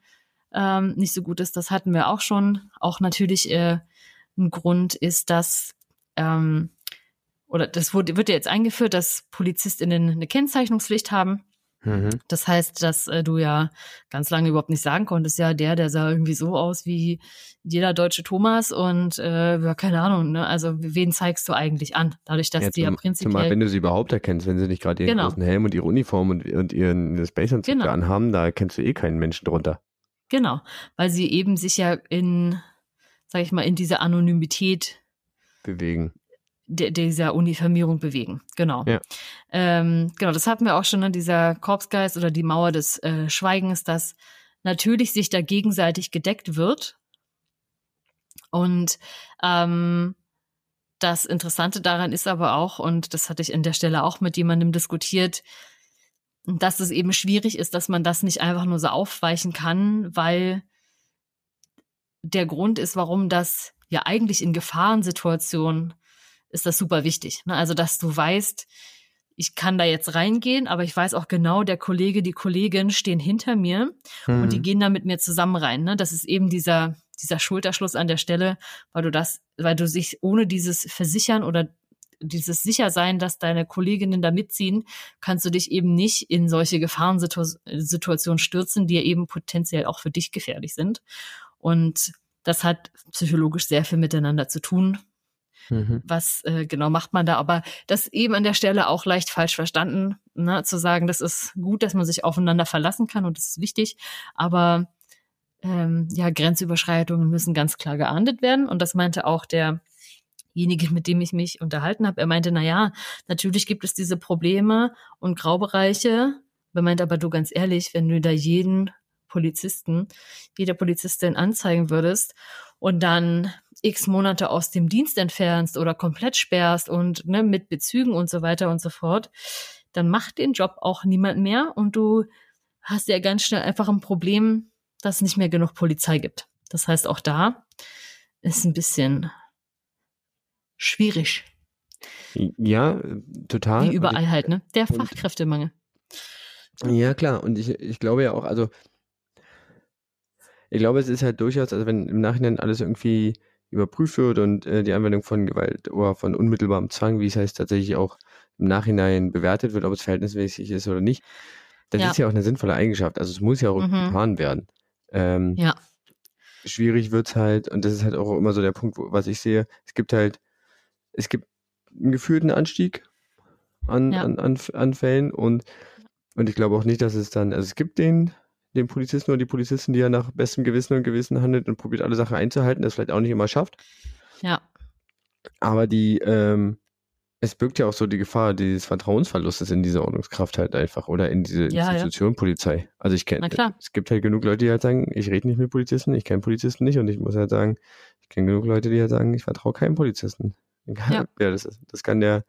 ähm, nicht so gut ist, das hatten wir auch schon. Auch natürlich äh, ein Grund ist, dass ähm, oder das wurde, wird ja jetzt eingeführt, dass PolizistInnen eine Kennzeichnungspflicht haben. Mhm. Das heißt, dass äh, du ja ganz lange überhaupt nicht sagen konntest, ja, der, der sah irgendwie so aus wie jeder deutsche Thomas und äh, ja, keine Ahnung, ne? Also wen zeigst du eigentlich an? Dadurch, dass Ja, die ja zum, prinzipiell zumal, wenn du sie überhaupt erkennst, wenn sie nicht gerade ihren Genau. großen Helm und ihre Uniform und, und ihren Spaceanzug Genau. anhaben, da erkennst du eh keinen Menschen drunter. Genau, weil sie eben sich ja in, sag ich mal, in dieser Anonymität bewegen. de, dieser Uniformierung bewegen. Genau. Ja. Ähm, genau, das hatten wir auch schon, ne? dieser Korpsgeist oder die Mauer des äh, Schweigens, dass natürlich sich da gegenseitig gedeckt wird. Und ähm, das Interessante daran ist aber auch, und das hatte ich an der Stelle auch mit jemandem diskutiert, dass es eben schwierig ist, dass man das nicht einfach nur so aufweichen kann, weil der Grund ist, warum das ja eigentlich in Gefahrensituationen ist das super wichtig. Ne? Also, dass du weißt, ich kann da jetzt reingehen, aber ich weiß auch genau, der Kollege, die Kollegin stehen hinter mir und die Mhm. gehen da mit mir zusammen rein. Ne? Das ist eben dieser, dieser Schulterschluss an der Stelle, weil du das, weil du sich ohne dieses Versichern oder dieses Sichersein, dass deine Kolleginnen da mitziehen, kannst du dich eben nicht in solche Gefahrensituationen stürzen, die ja eben potenziell auch für dich gefährlich sind. Und das hat psychologisch sehr viel miteinander zu tun. Mhm. Was äh, genau macht man da? Aber das eben an der Stelle auch leicht falsch verstanden, ne? zu sagen, das ist gut, dass man sich aufeinander verlassen kann und das ist wichtig. Aber ähm, ja, Grenzüberschreitungen müssen ganz klar geahndet werden. Und das meinte auch derjenige, mit dem ich mich unterhalten habe. Er meinte, na ja, natürlich gibt es diese Probleme und Graubereiche. Er meinte aber du ganz ehrlich, wenn du da jeden Polizisten, jeder Polizistin anzeigen würdest und dann x Monate aus dem Dienst entfernst oder komplett sperrst und ne, mit Bezügen und so weiter und so fort, dann macht den Job auch niemand mehr und du hast ja ganz schnell einfach ein Problem, dass es nicht mehr genug Polizei gibt. Das heißt, auch da ist ein bisschen schwierig. Ja, total. Wie überall halt, ne? Der Fachkräftemangel. Ja, klar. Und ich, ich glaube ja auch, also ich glaube, es ist halt durchaus, also wenn im Nachhinein alles irgendwie überprüft wird und äh, die Anwendung von Gewalt oder von unmittelbarem Zwang, wie es heißt, tatsächlich auch im Nachhinein bewertet wird, ob es verhältnismäßig ist oder nicht, das ja. ist ja auch eine sinnvolle Eigenschaft. Also es muss ja auch mhm. getan werden. Ähm, ja. Schwierig wird es halt, und das ist halt auch immer so der Punkt, wo, was ich sehe, es gibt halt, es gibt einen gefühlten Anstieg an, ja. an, an, an Fällen und, und ich glaube auch nicht, dass es dann, also es gibt den, den Polizisten oder die Polizistin, die ja nach bestem Gewissen und Gewissen handelt und probiert, alle Sachen einzuhalten, das vielleicht auch nicht immer schafft. Ja. Aber die, ähm, es birgt ja auch so die Gefahr dieses Vertrauensverlustes in diese Ordnungskraft halt einfach oder in diese ja, Institution ja. Polizei. Also ich kenne, es gibt halt genug Leute, die halt sagen, ich rede nicht mit Polizisten, ich kenne Polizisten nicht und ich muss halt sagen, ich kenne genug Leute, die halt sagen, ich vertraue keinem Polizisten. Ja, ja das, ist, das kann der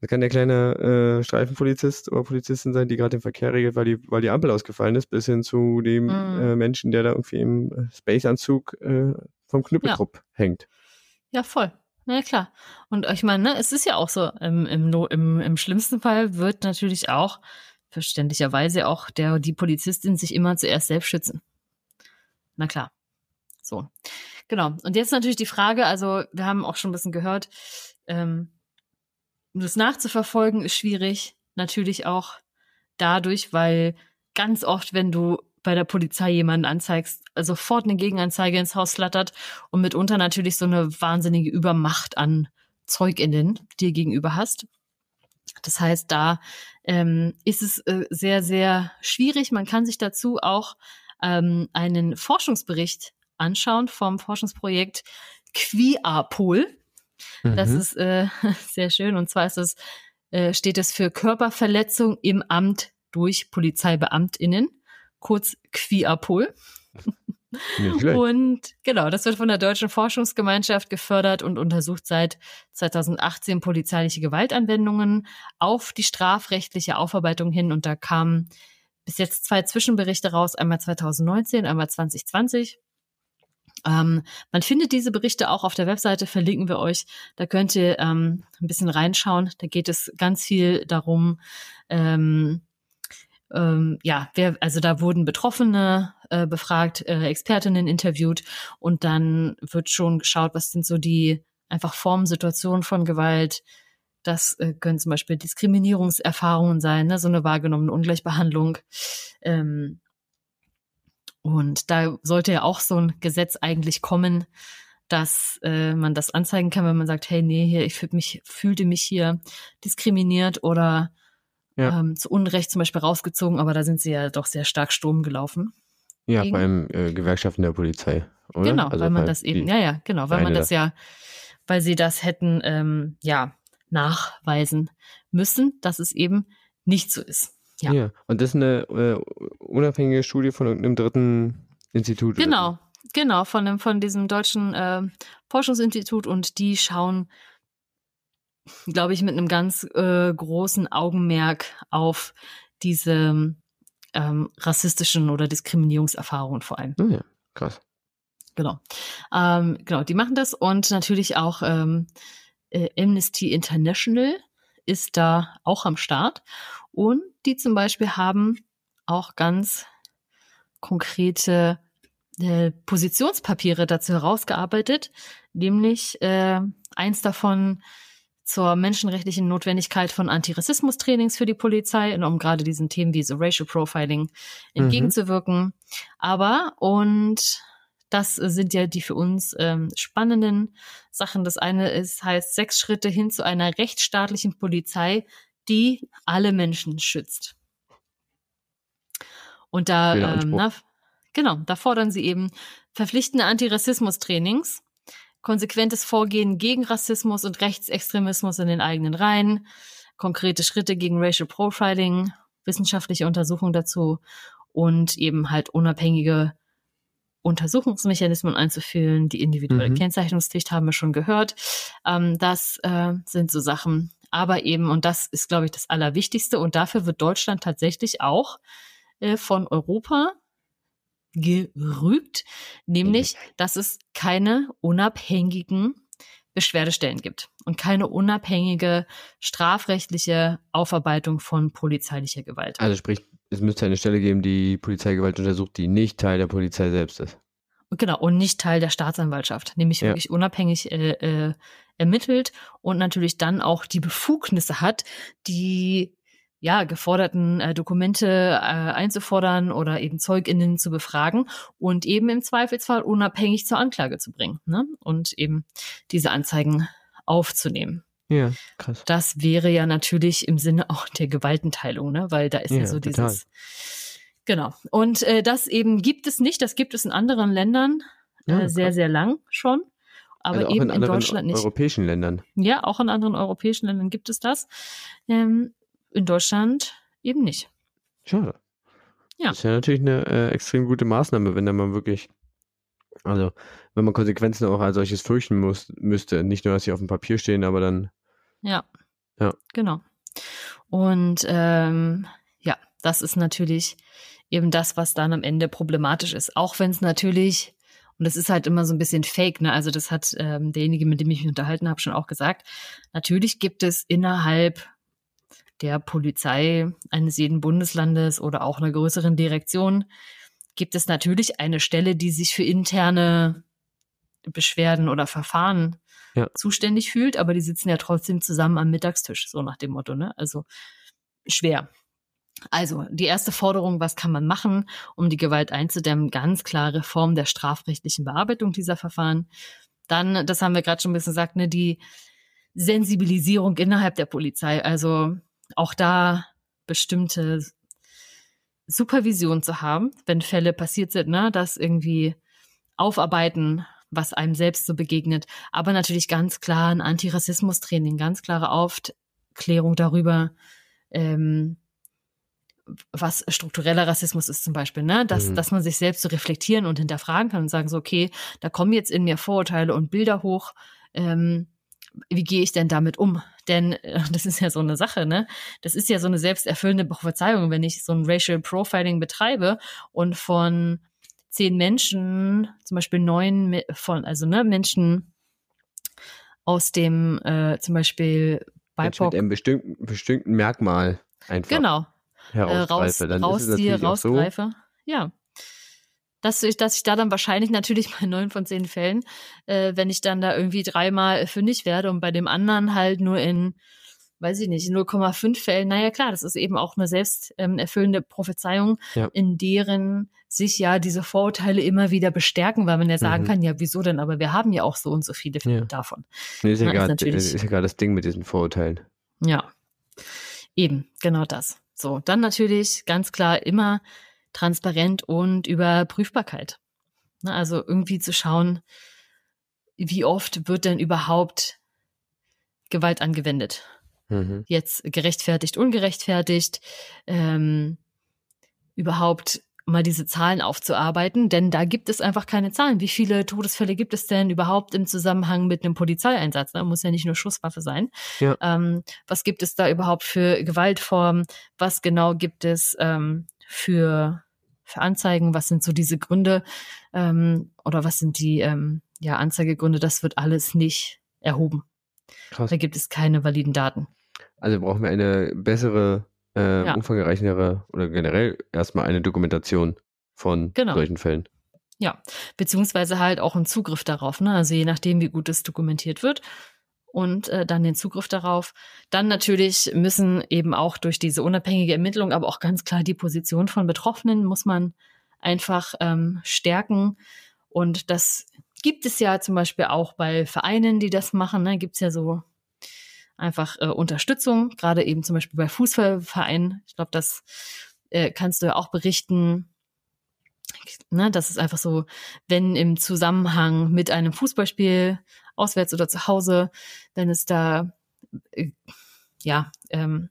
das kann der kleine äh, Streifenpolizist oder Polizistin sein, die gerade den Verkehr regelt, weil die, weil die Ampel ausgefallen ist, bis hin zu dem mhm. äh, Menschen, der da irgendwie im äh, Space-Anzug äh, vom Knüppeltrupp ja. hängt. Ja, voll. Na ja, klar. Und ich meine, ne, es ist ja auch so, im, im, im, im schlimmsten Fall wird natürlich auch verständlicherweise auch der, die Polizistin sich immer zuerst selbst schützen. Na klar. So. Genau. Und jetzt natürlich die Frage, also wir haben auch schon ein bisschen gehört, ähm, das nachzuverfolgen, ist schwierig. Natürlich auch dadurch, weil ganz oft, wenn du bei der Polizei jemanden anzeigst, sofort eine Gegenanzeige ins Haus flattert und mitunter natürlich so eine wahnsinnige Übermacht an ZeugInnen dir gegenüber hast. Das heißt, da ähm, ist es äh, sehr, sehr schwierig. Man kann sich dazu auch ähm, einen Forschungsbericht anschauen vom Forschungsprojekt QIAPOL. Das mhm. ist äh, sehr schön. Und zwar ist es, äh, steht es für Körperverletzung im Amt durch PolizeibeamtInnen, kurz QIAPOL. Und genau, das wird von der Deutschen Forschungsgemeinschaft gefördert und untersucht seit 2018 polizeiliche Gewaltanwendungen auf die strafrechtliche Aufarbeitung hin. Und da kamen bis jetzt zwei Zwischenberichte raus, einmal 2019, einmal 2020. Ähm, man findet diese Berichte auch auf der Webseite, verlinken wir euch. Da könnt ihr ähm, ein bisschen reinschauen. Da geht es ganz viel darum, ähm, ähm, ja, wer, also da wurden Betroffene äh, befragt, äh, Expertinnen interviewt und dann wird schon geschaut, was sind so die einfach Formen, Situationen von Gewalt. Das äh, können zum Beispiel Diskriminierungserfahrungen sein, ne, so eine wahrgenommene Ungleichbehandlung. Ähm, und da sollte ja auch so ein Gesetz eigentlich kommen, dass äh, man das anzeigen kann, wenn man sagt, hey, nee, hier, ich fühl mich, fühlte mich hier diskriminiert oder ja. ähm, zu Unrecht zum Beispiel rausgezogen, aber da sind sie ja doch sehr stark Sturm gelaufen. Ja, gegen. beim äh, Gewerkschaften der Polizei, oder? Genau, also weil man das eben, ja, ja, genau, weil man das ja, weil sie das hätten, ähm, ja, nachweisen müssen, dass es eben nicht so ist. Ja. ja. Und das ist eine äh, unabhängige Studie von irgendeinem dritten Institut. Genau, genau, von, dem, von diesem deutschen äh, Forschungsinstitut und die schauen, glaube ich, mit einem ganz äh, großen Augenmerk auf diese ähm, rassistischen oder Diskriminierungserfahrungen vor allem. Oh ja, krass. Genau. Ähm, genau, die machen das und natürlich auch ähm, äh, Amnesty International ist da auch am Start. Und die zum Beispiel haben auch ganz konkrete äh, Positionspapiere dazu herausgearbeitet, nämlich äh, eins davon zur menschenrechtlichen Notwendigkeit von Antirassismus-Trainings für die Polizei, um gerade diesen Themen wie so Racial Profiling entgegenzuwirken. Mhm. Aber, und das sind ja die für uns ähm, spannenden Sachen. Das eine ist, heißt sechs Schritte hin zu einer rechtsstaatlichen Polizei, die alle Menschen schützt. Und da, ähm, na, genau, da fordern sie eben verpflichtende Antirassismus-Trainings konsequentes Vorgehen gegen Rassismus und Rechtsextremismus in den eigenen Reihen, konkrete Schritte gegen Racial Profiling, wissenschaftliche Untersuchungen dazu und eben halt unabhängige Untersuchungsmechanismen einzuführen. Die individuelle mhm. Kennzeichnungspflicht haben wir schon gehört. Ähm, das äh, sind so Sachen. Aber eben, und das ist, glaube ich, das Allerwichtigste, und dafür wird Deutschland tatsächlich auch äh, von Europa gerügt, nämlich, dass es keine unabhängigen Beschwerdestellen gibt und keine unabhängige strafrechtliche Aufarbeitung von polizeilicher Gewalt. Also sprich, es müsste eine Stelle geben, die Polizeigewalt untersucht, die nicht Teil der Polizei selbst ist. Genau, und nicht Teil der Staatsanwaltschaft, nämlich ja. wirklich unabhängig äh, äh, ermittelt und natürlich dann auch die Befugnisse hat, die ja, geforderten äh, Dokumente äh, einzufordern oder eben ZeugInnen zu befragen und eben im Zweifelsfall unabhängig zur Anklage zu bringen ne? und eben diese Anzeigen aufzunehmen. Ja, krass. Das wäre ja natürlich im Sinne auch der Gewaltenteilung, ne? weil da ist ja, ja so total. dieses. Genau. Und äh, das eben gibt es nicht, das gibt es in anderen Ländern ja, äh, sehr, sehr lang schon. Aber also eben in, in Deutschland nicht. europäischen Ländern. Ja, auch in anderen europäischen Ländern gibt es das. Ähm, in Deutschland eben nicht. Schade. Ja. Das ist ja natürlich eine äh, extrem gute Maßnahme, wenn da man wirklich, also wenn man Konsequenzen auch als solches fürchten muss, müsste. Nicht nur, dass sie auf dem Papier stehen, aber dann. Ja. Ja. Genau. Und ähm, ja, das ist natürlich eben das, was dann am Ende problematisch ist. Auch wenn es natürlich, und das ist halt immer so ein bisschen fake, ne? Also das hat ähm, derjenige, mit dem ich mich unterhalten habe, schon auch gesagt. Natürlich gibt es innerhalb der Polizei eines jeden Bundeslandes oder auch einer größeren Direktion gibt es natürlich eine Stelle, die sich für interne Beschwerden oder Verfahren ja. zuständig fühlt, aber die sitzen ja trotzdem zusammen am Mittagstisch, so nach dem Motto, ne? Also schwer. Also die erste Forderung, was kann man machen, um die Gewalt einzudämmen? Ganz klare Form der strafrechtlichen Bearbeitung dieser Verfahren. Dann, das haben wir gerade schon ein bisschen gesagt, ne, die Sensibilisierung innerhalb der Polizei. Also auch da bestimmte Supervision zu haben, wenn Fälle passiert sind, ne, das irgendwie aufarbeiten, was einem selbst so begegnet. Aber natürlich ganz klar ein Antirassismus-Training, ganz klare Aufklärung darüber, ähm, was struktureller Rassismus ist zum Beispiel, ne? Dass, mhm. dass man sich selbst so reflektieren und hinterfragen kann und sagen so, okay, da kommen jetzt in mir Vorurteile und Bilder hoch. Ähm, wie gehe ich denn damit um? Denn äh, das ist ja so eine Sache, ne? Das ist ja so eine selbsterfüllende Prophezeiung, wenn ich so ein Racial Profiling betreibe und von zehn Menschen, zum Beispiel neun von, also ne, Menschen aus dem äh, zum Beispiel BIPOC. Mit einem bestimmten, bestimmten Merkmal einfach. Genau. Äh, raus, dann rausziehe, rausgreife. So. Ja dass ich, dass ich da dann wahrscheinlich natürlich bei neun von zehn Fällen, äh, wenn ich dann da irgendwie dreimal fündig werde und bei dem anderen halt nur in, weiß ich nicht, 0,5 Fällen, naja klar, das ist eben auch eine selbst ähm, erfüllende Prophezeiung, ja. in deren sich ja diese Vorurteile immer wieder bestärken, weil man ja sagen mhm. kann, ja, wieso denn, aber wir haben ja auch so und so viele ja. davon. Nee, ist, ja gerade, ist, ist ja gerade das Ding mit diesen Vorurteilen. Ja, eben, genau das. So, dann natürlich ganz klar immer transparent und Überprüfbarkeit. Ne, also irgendwie zu schauen, wie oft wird denn überhaupt Gewalt angewendet? Mhm. Jetzt gerechtfertigt, ungerechtfertigt, ähm, überhaupt mal diese Zahlen aufzuarbeiten, denn da gibt es einfach keine Zahlen. Wie viele Todesfälle gibt es denn überhaupt im Zusammenhang mit einem Polizeieinsatz? Da ne? muss ja nicht nur Schusswaffe sein. Ja. Ähm, was gibt es da überhaupt für Gewaltformen? Was genau gibt es ähm, für für Anzeigen? Was sind so diese Gründe ähm, oder was sind die ähm, ja, Anzeigegründe? Das wird alles nicht erhoben. Krass. Da gibt es keine validen Daten. Also brauchen wir eine bessere, äh, ja. umfangreichere oder generell erstmal eine Dokumentation von genau. solchen Fällen. Ja, beziehungsweise halt auch einen Zugriff darauf, ne? Also je nachdem, wie gut es dokumentiert wird und äh, dann den Zugriff darauf. Dann natürlich müssen eben auch durch diese unabhängige Ermittlung, aber auch ganz klar die Position von Betroffenen muss man einfach ähm, stärken. Und das gibt es ja zum Beispiel auch bei Vereinen, die das machen. Ne? Gibt es ja so einfach äh, Unterstützung, gerade eben zum Beispiel bei Fußballvereinen. Ich glaube, das äh, kannst du ja auch berichten. Ne, das ist einfach so, wenn im Zusammenhang mit einem Fußballspiel auswärts oder zu Hause, wenn es da äh, ja ähm,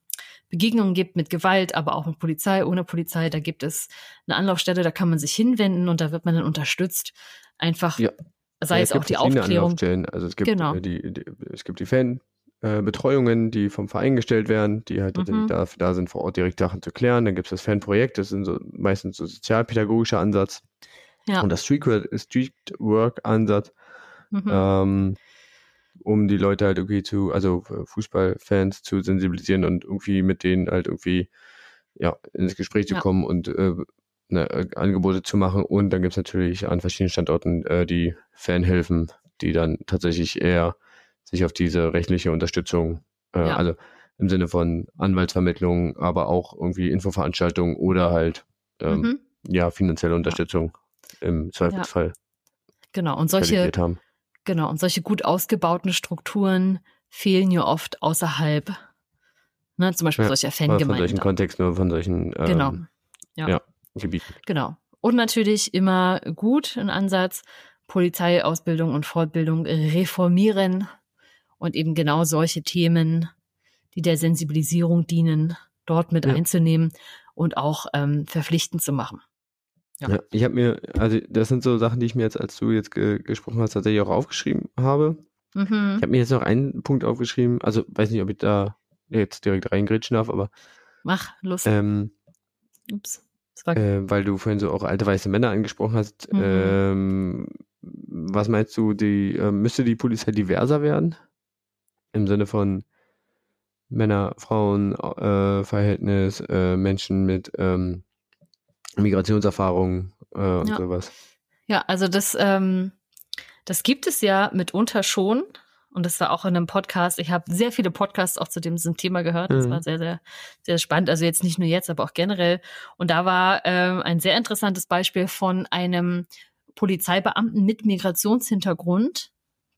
Begegnungen gibt mit Gewalt, aber auch mit Polizei, ohne Polizei, da gibt es eine Anlaufstelle, da kann man sich hinwenden und da wird man dann unterstützt. Einfach, ja. sei ja, es, es auch die Aufklärung. Also es gibt genau. die, die, es gibt die Fan äh, Betreuungen, die vom Verein gestellt werden, die halt mhm. dafür da sind, vor Ort direkt Sachen zu klären. Dann gibt es das Fanprojekt, das ist so, meistens so sozialpädagogischer Ansatz. Ja. Und das Streetwork-Ansatz, mhm. ähm, um die Leute halt irgendwie zu, also äh, Fußballfans zu sensibilisieren und irgendwie mit denen halt irgendwie ja, ins Gespräch zu ja. kommen und äh, ne, äh, Angebote zu machen. Und dann gibt es natürlich an verschiedenen Standorten äh, die Fanhilfen, die dann tatsächlich eher sich auf diese rechtliche Unterstützung, äh, ja. also im Sinne von Anwaltsvermittlung, aber auch irgendwie Infoveranstaltungen oder halt ähm, mhm. ja finanzielle Unterstützung im Zweifelsfall. Genau und solche genau und solche gut ausgebauten Strukturen fehlen ja oft außerhalb, ne, zum Beispiel ja, solcher Fangemeinden. Von solchen Kontexten oder von solchen ähm, genau. ja. ja, Gebieten. Genau. Und natürlich immer gut ein Ansatz, Polizeiausbildung und Fortbildung reformieren, und eben genau solche Themen, die der Sensibilisierung dienen, dort mit ja. einzunehmen und auch ähm, verpflichtend zu machen. Ja. ja ich habe mir, also das sind so Sachen, die ich mir jetzt, als du jetzt ge gesprochen hast, tatsächlich auch aufgeschrieben habe. Mhm. Ich habe mir jetzt noch einen Punkt aufgeschrieben, also weiß nicht, ob ich da jetzt direkt reingrätschen darf, aber mach, los. Ähm, Ups. Äh, weil du vorhin so auch alte weiße Männer angesprochen hast. Mhm. Ähm, was meinst du, die äh, müsste die Polizei diverser werden? Im Sinne von Männer-Frauen-Verhältnis, äh, äh, Menschen mit ähm, Migrationserfahrung äh, und ja. sowas. Ja, also das, ähm, das gibt es ja mitunter schon. Und das war auch in einem Podcast. Ich habe sehr viele Podcasts auch zu diesem Thema gehört. Das mhm. war sehr, sehr, sehr spannend. Also jetzt nicht nur jetzt, aber auch generell. Und da war ähm, ein sehr interessantes Beispiel von einem Polizeibeamten mit Migrationshintergrund,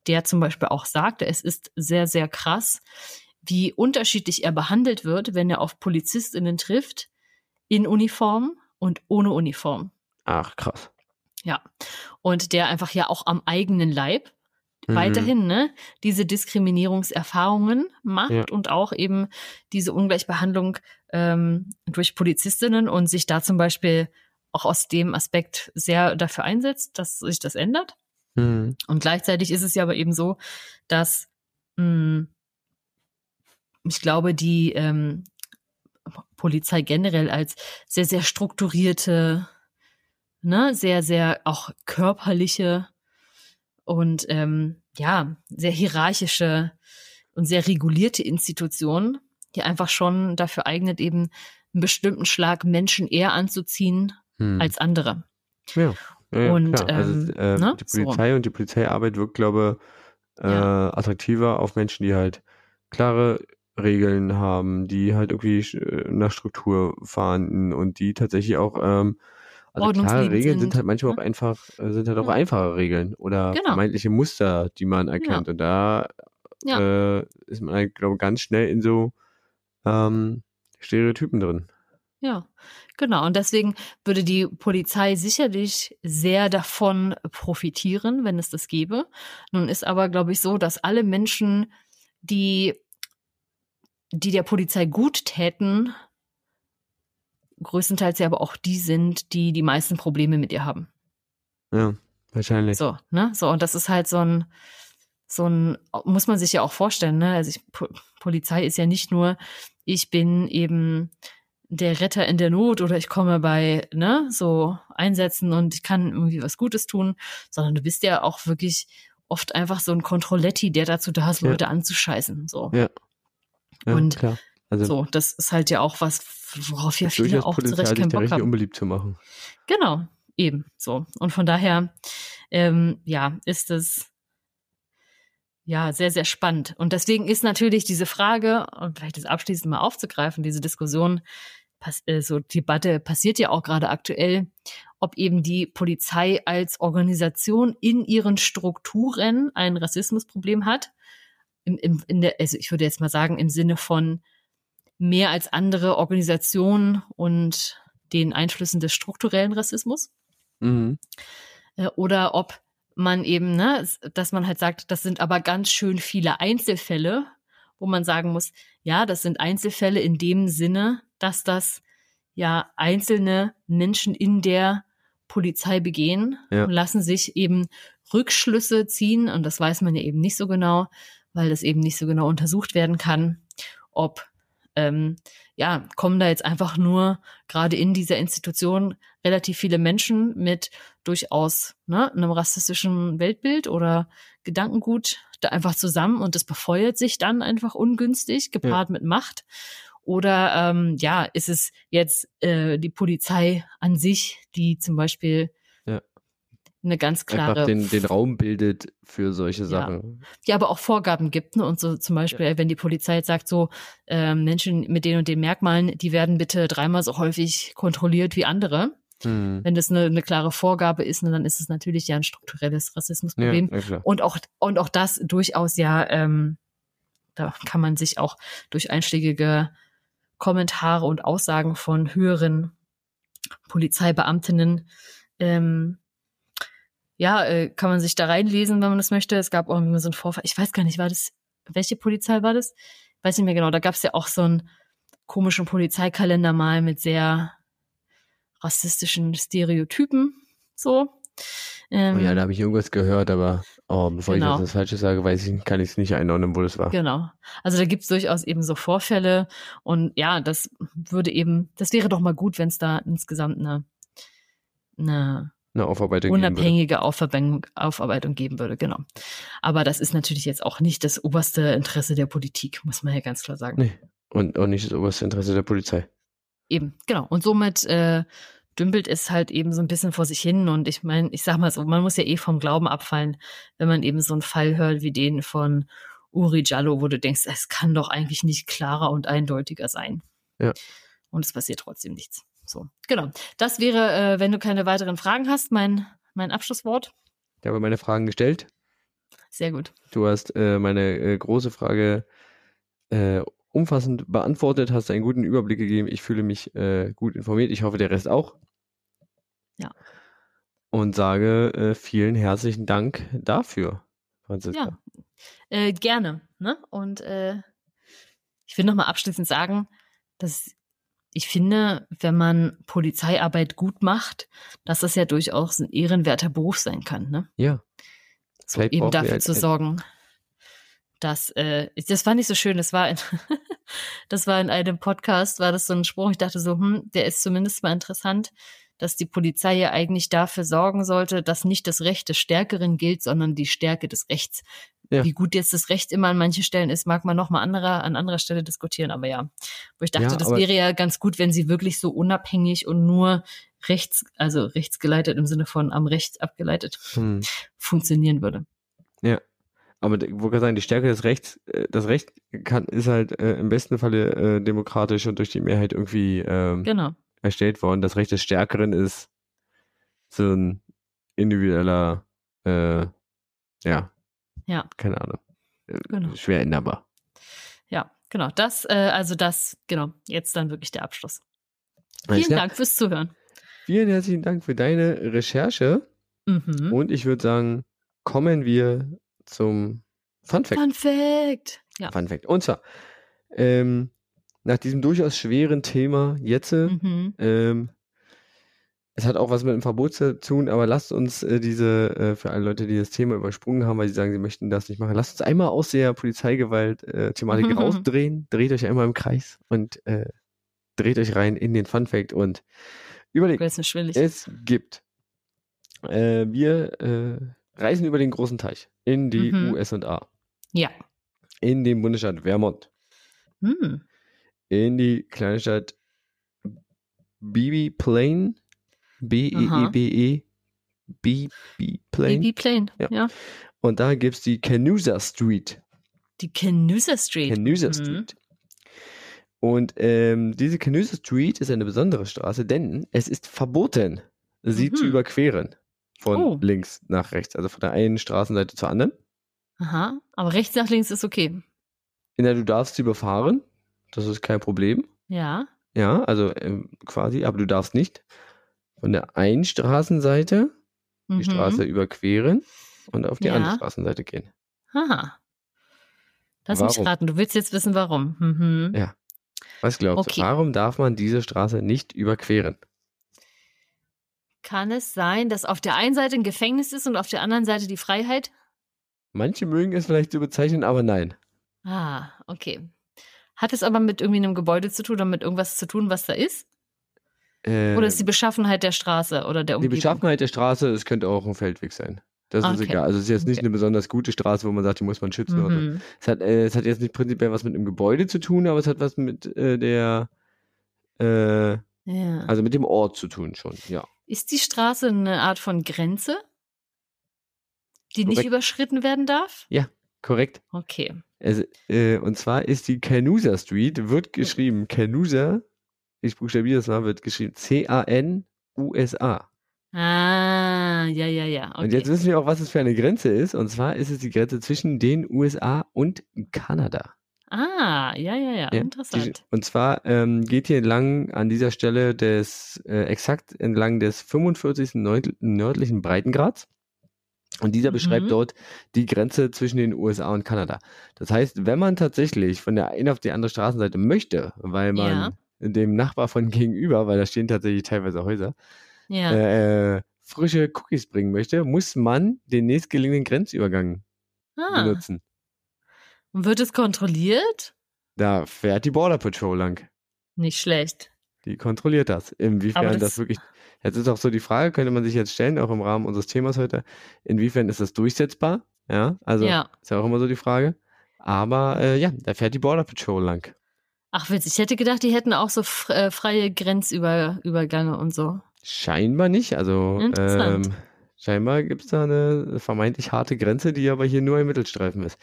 der zum Beispiel auch sagte, es ist sehr, sehr krass, wie unterschiedlich er behandelt wird, wenn er auf PolizistInnen trifft, in Uniform und ohne Uniform. Ach, krass. Ja. Und der einfach ja auch am eigenen Leib mhm. weiterhin ne, diese Diskriminierungserfahrungen macht ja. und auch eben diese Ungleichbehandlung ähm, durch Polizistinnen und sich da zum Beispiel auch aus dem Aspekt sehr dafür einsetzt, dass sich das ändert. Mhm. Und gleichzeitig ist es ja aber eben so, dass mh, hm, ich glaube, die ähm, Polizei generell als sehr, sehr strukturierte, ne, sehr, sehr auch körperliche und ähm, ja, sehr hierarchische und sehr regulierte Institution, die einfach schon dafür eignet, eben einen bestimmten Schlag Menschen eher anzuziehen hm. als andere. Ja. Ja, und klar. also ähm, äh, ne? die Polizei so. und die Polizeiarbeit wirkt, glaube ich, äh, ja. attraktiver auf Menschen, die halt klare Regeln haben, die halt irgendwie äh, nach Struktur fahren und die tatsächlich auch ähm, also klare Regeln sind, sind halt manchmal ne? auch einfach, äh, sind halt auch ja. einfache Regeln oder genau. vermeintliche Muster, die man erkennt. Und da äh, ist man halt, glaube ich, ganz schnell in so ähm, Stereotypen drin. Ja, genau. Und deswegen würde die Polizei sicherlich sehr davon profitieren, wenn es das gäbe. Nun ist aber, glaube ich, so, dass alle Menschen, die, die der Polizei gut täten, größtenteils ja aber auch die sind, die die meisten Probleme mit ihr haben. Ja, wahrscheinlich. So, ne? So, und das ist halt so ein, so ein, muss man sich ja auch vorstellen, ne? Also ich, Polizei ist ja nicht nur, ich bin eben der Retter in der Not oder ich komme bei, ne, so Einsätzen und ich kann irgendwie was Gutes tun, sondern du bist ja auch wirklich oft einfach so ein Kontrolletti, der dazu da ist, Leute ja. anzuscheißen, so. Ja. ja und klar. Also, so, das ist halt ja auch was, worauf ja viele auch Potenzial, zurecht keinen Bock haben. unbeliebt zu machen. Genau, eben, so. Und von daher, ähm, ja, ist es, ja, sehr, sehr spannend. Und deswegen ist natürlich diese Frage, und vielleicht das abschließend mal aufzugreifen, diese Diskussion, äh, so Debatte passiert ja auch gerade aktuell, ob eben die Polizei als Organisation in ihren Strukturen ein Rassismusproblem hat. Im, im, in der, also ich würde jetzt mal sagen, im Sinne von mehr als andere Organisationen und den Einflüssen des strukturellen Rassismus. Mhm. Äh, oder ob man eben, ne, dass man halt sagt, das sind aber ganz schön viele Einzelfälle, wo man sagen muss, ja, das sind Einzelfälle in dem Sinne, dass das ja einzelne Menschen in der Polizei begehen ja. und lassen sich eben Rückschlüsse ziehen, und das weiß man ja eben nicht so genau, weil das eben nicht so genau untersucht werden kann, ob ähm, ja, kommen da jetzt einfach nur gerade in dieser Institution relativ viele Menschen mit durchaus ne, einem rassistischen Weltbild oder Gedankengut da einfach zusammen und das befeuert sich dann einfach ungünstig, gepaart ja. mit Macht. Oder ähm, ja, ist es jetzt äh, die Polizei an sich, die zum Beispiel eine ganz klare. Einfach den, den Raum bildet für solche Sachen. Ja, die aber auch Vorgaben gibt. Ne? Und so zum Beispiel, ja. wenn die Polizei jetzt sagt, so äh, Menschen mit den und den Merkmalen, die werden bitte dreimal so häufig kontrolliert wie andere. Hm. Wenn das eine, eine klare Vorgabe ist, ne, dann ist es natürlich ja ein strukturelles Rassismusproblem. Ja, und auch und auch das durchaus ja, ähm, da kann man sich auch durch einschlägige Kommentare und Aussagen von höheren Polizeibeamtinnen ähm, ja, äh, kann man sich da reinlesen, wenn man das möchte. Es gab auch irgendwie so einen Vorfall. Ich weiß gar nicht, war das, welche Polizei war das? Weiß nicht mehr genau. Da gab es ja auch so einen komischen Polizeikalender mal mit sehr rassistischen Stereotypen. So. Ähm, oh ja, da habe ich irgendwas gehört, aber oh, bevor genau. ich jetzt das Falsche sage, weiß ich, kann ich es nicht einordnen, wo das war. Genau. Also da gibt es durchaus eben so Vorfälle und ja, das würde eben, das wäre doch mal gut, wenn es da insgesamt eine, eine eine Aufarbeitung unabhängige Aufarbeitung, Aufarbeitung geben würde, genau. Aber das ist natürlich jetzt auch nicht das oberste Interesse der Politik, muss man ja ganz klar sagen. Nee, und auch nicht das oberste Interesse der Polizei. Eben, genau. Und somit äh, dümpelt es halt eben so ein bisschen vor sich hin. Und ich meine, ich sag mal so, man muss ja eh vom Glauben abfallen, wenn man eben so einen Fall hört wie den von Uri Jallo, wo du denkst, es kann doch eigentlich nicht klarer und eindeutiger sein. Ja. Und es passiert trotzdem nichts. So, genau. Das wäre, äh, wenn du keine weiteren Fragen hast, mein, mein Abschlusswort. Ich habe meine Fragen gestellt. Sehr gut. Du hast äh, meine äh, große Frage äh, umfassend beantwortet, hast einen guten Überblick gegeben. Ich fühle mich äh, gut informiert. Ich hoffe, der Rest auch. Ja. Und sage äh, vielen herzlichen Dank dafür, Franziska. Ja, gerne. Ne? Und ich will nochmal abschließend sagen, dass ich finde, wenn man Polizeiarbeit gut macht, dass das ja durchaus ein ehrenwerter Beruf sein kann. Ne? Ja. So eben dafür zu sorgen, dass äh, das war nicht so schön. Das war in, das war in einem Podcast, war das so ein Spruch. Ich dachte so, hm, der ist zumindest mal interessant, dass die Polizei ja eigentlich dafür sorgen sollte, dass nicht das Recht des Stärkeren gilt, sondern die Stärke des Rechts. Ja. Wie gut jetzt das Recht immer an manchen Stellen ist, mag man noch mal anderer, an anderer Stelle diskutieren. Aber ja, wo ich dachte, ja, das wäre ja ganz gut, wenn sie wirklich so unabhängig und nur rechts, also rechtsgeleitet im Sinne von am Recht abgeleitet hm. funktionieren würde. Ja. Aber wo kann sagen, die Stärke des Rechts, äh, das Recht kann, ist halt äh, im besten Falle äh, demokratisch und durch die Mehrheit irgendwie ähm, genau. erstellt worden. Das Recht des Stärkeren ist so ein individueller, äh, ja, ja. Keine Ahnung. Äh, genau. Schwer änderbar. Ja, genau. Das, äh, also das, genau, jetzt dann wirklich der Abschluss. Vielen Dank fürs Zuhören. Vielen herzlichen Dank für deine Recherche. Mhm. Und ich würde sagen, kommen wir zum Fun Fact. Fun Fact. Ja. Fun Fact. Und zwar, ähm, nach diesem durchaus schweren Thema jetzt mhm. ähm, es hat auch was mit dem Verbot zu tun, aber lasst uns äh, diese, äh, für alle Leute, die das Thema übersprungen haben, weil sie sagen, sie möchten das nicht machen, lasst uns einmal aus der Polizeigewalt-Thematik äh, rausdrehen, dreht euch einmal im Kreis und äh, dreht euch rein in den Fun Fact und überlegt, es gibt, äh, wir äh, reisen über den großen Teich in die mhm. USA. Ja. In den Bundesstaat Vermont. Mhm. In die kleine Stadt Bibi Plain B-E-E-B-E. B-B Plane. B-B Plane, ja. ja. Und da gibt es die Canusa Street. Die Canusa Street. Canusa Mhm. Street. Und ähm, diese Canusa Street ist eine besondere Straße, denn es ist verboten, sie Mhm. zu überqueren. Von Oh. links nach rechts, also von der einen Straßenseite zur anderen. Aha. Aber rechts nach links ist okay. In der du darfst sie überfahren, das ist kein Problem. Ja. Ja, also ähm, quasi, aber du darfst nicht von der einen Straßenseite die Mhm. Straße überqueren und auf die Ja. andere Straßenseite gehen. Aha. Lass mich Warum? raten, du willst jetzt wissen, warum. Mhm. Ja. Was glaubst Okay. du, warum darf man diese Straße nicht überqueren? Kann es sein, dass auf der einen Seite ein Gefängnis ist und auf der anderen Seite die Freiheit? Manche mögen es vielleicht so bezeichnen, aber nein. Ah, okay. Hat es aber mit irgendwie einem Gebäude zu tun oder mit irgendwas zu tun, was da ist? Äh, Oder ist die Beschaffenheit der Straße oder der die Umgebung? Beschaffenheit der Straße, es könnte auch ein Feldweg sein. Das ist Okay. egal. Also es ist jetzt nicht Okay. eine besonders gute Straße, wo man sagt, die muss man schützen oder so. Mhm. Es hat, äh, es hat jetzt nicht prinzipiell was mit einem Gebäude zu tun, aber es hat was mit äh, der, äh, Ja. also mit dem Ort zu tun schon, ja. Ist die Straße eine Art von Grenze, die nicht Korrekt. überschritten werden darf? Korrekt. Okay. Es, äh, und zwar ist die Canusa Street, wird geschrieben Canusa, ich buchstabiere das mal, wird geschrieben C-A-N-U-S-A. Ah, ja, ja, ja. Okay. Und jetzt wissen wir auch, was es für eine Grenze ist. Und zwar ist es die Grenze zwischen den USA und Kanada. Ah, ja, ja, ja. Ja, Interessant. Die, und zwar ähm, geht hier entlang an dieser Stelle des, äh, exakt entlang des 45. Nord nördlichen Breitengrads. Und dieser Mhm. beschreibt dort die Grenze zwischen den USA und Kanada. Das heißt, wenn man tatsächlich von der einen auf die andere Straßenseite möchte, weil man Ja. dem Nachbar von gegenüber, weil da stehen tatsächlich teilweise Häuser, ja. äh, frische Cookies bringen möchte, muss man den nächstgelegenen Grenzübergang ah. benutzen. Und wird es kontrolliert? Da fährt die Border Patrol lang. Nicht schlecht. Die kontrolliert das. Inwiefern das, das- wirklich. Jetzt ist auch so die Frage, könnte man sich jetzt stellen, auch im Rahmen unseres Themas heute, inwiefern ist das durchsetzbar? Ja, also ja. ist ja auch immer so die Frage. Aber äh, ja, da fährt die Border Patrol lang. Ach, witzig. Ich hätte gedacht, die hätten auch so äh, freie Grenzübergänge und so. Scheinbar nicht. Also Interessant. ähm, scheinbar gibt es da eine vermeintlich harte Grenze, die aber hier nur ein Mittelstreifen ist.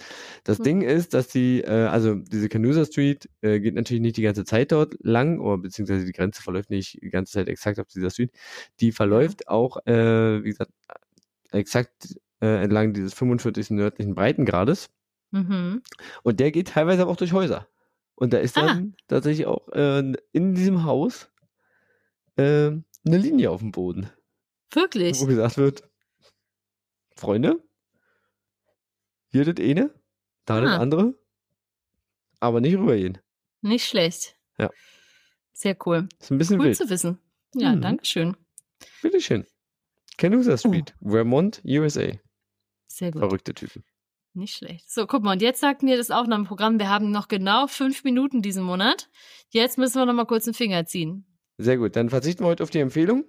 Das Hm. Ding ist, dass die, äh, also diese Canusa Street äh, geht natürlich nicht die ganze Zeit dort lang, oder beziehungsweise die Grenze verläuft nicht die ganze Zeit exakt auf dieser Street. Die verläuft auch, äh, wie gesagt, exakt äh, entlang dieses 45. nördlichen Breitengrades. Mhm. Und der geht teilweise aber auch durch Häuser. Und da ist Ah. dann tatsächlich auch äh, in diesem Haus äh, eine Linie auf dem Boden Wirklich? wo gesagt wird, Freunde, hier das eine, da das Ah. andere, aber nicht rübergehen. Nicht schlecht. Ja. Sehr cool. Ist ein bisschen Cool wild. zu wissen. Ja, Mhm. danke schön. Bitteschön. Canusa Street, Vermont, USA. Sehr gut. Verrückte Typen. Nicht schlecht. So, guck mal, und jetzt sagt mir das Aufnahmeprogramm, wir haben noch genau fünf Minuten diesen Monat. Jetzt müssen wir noch mal kurz einen Finger ziehen. Sehr gut, dann verzichten wir heute auf die Empfehlung.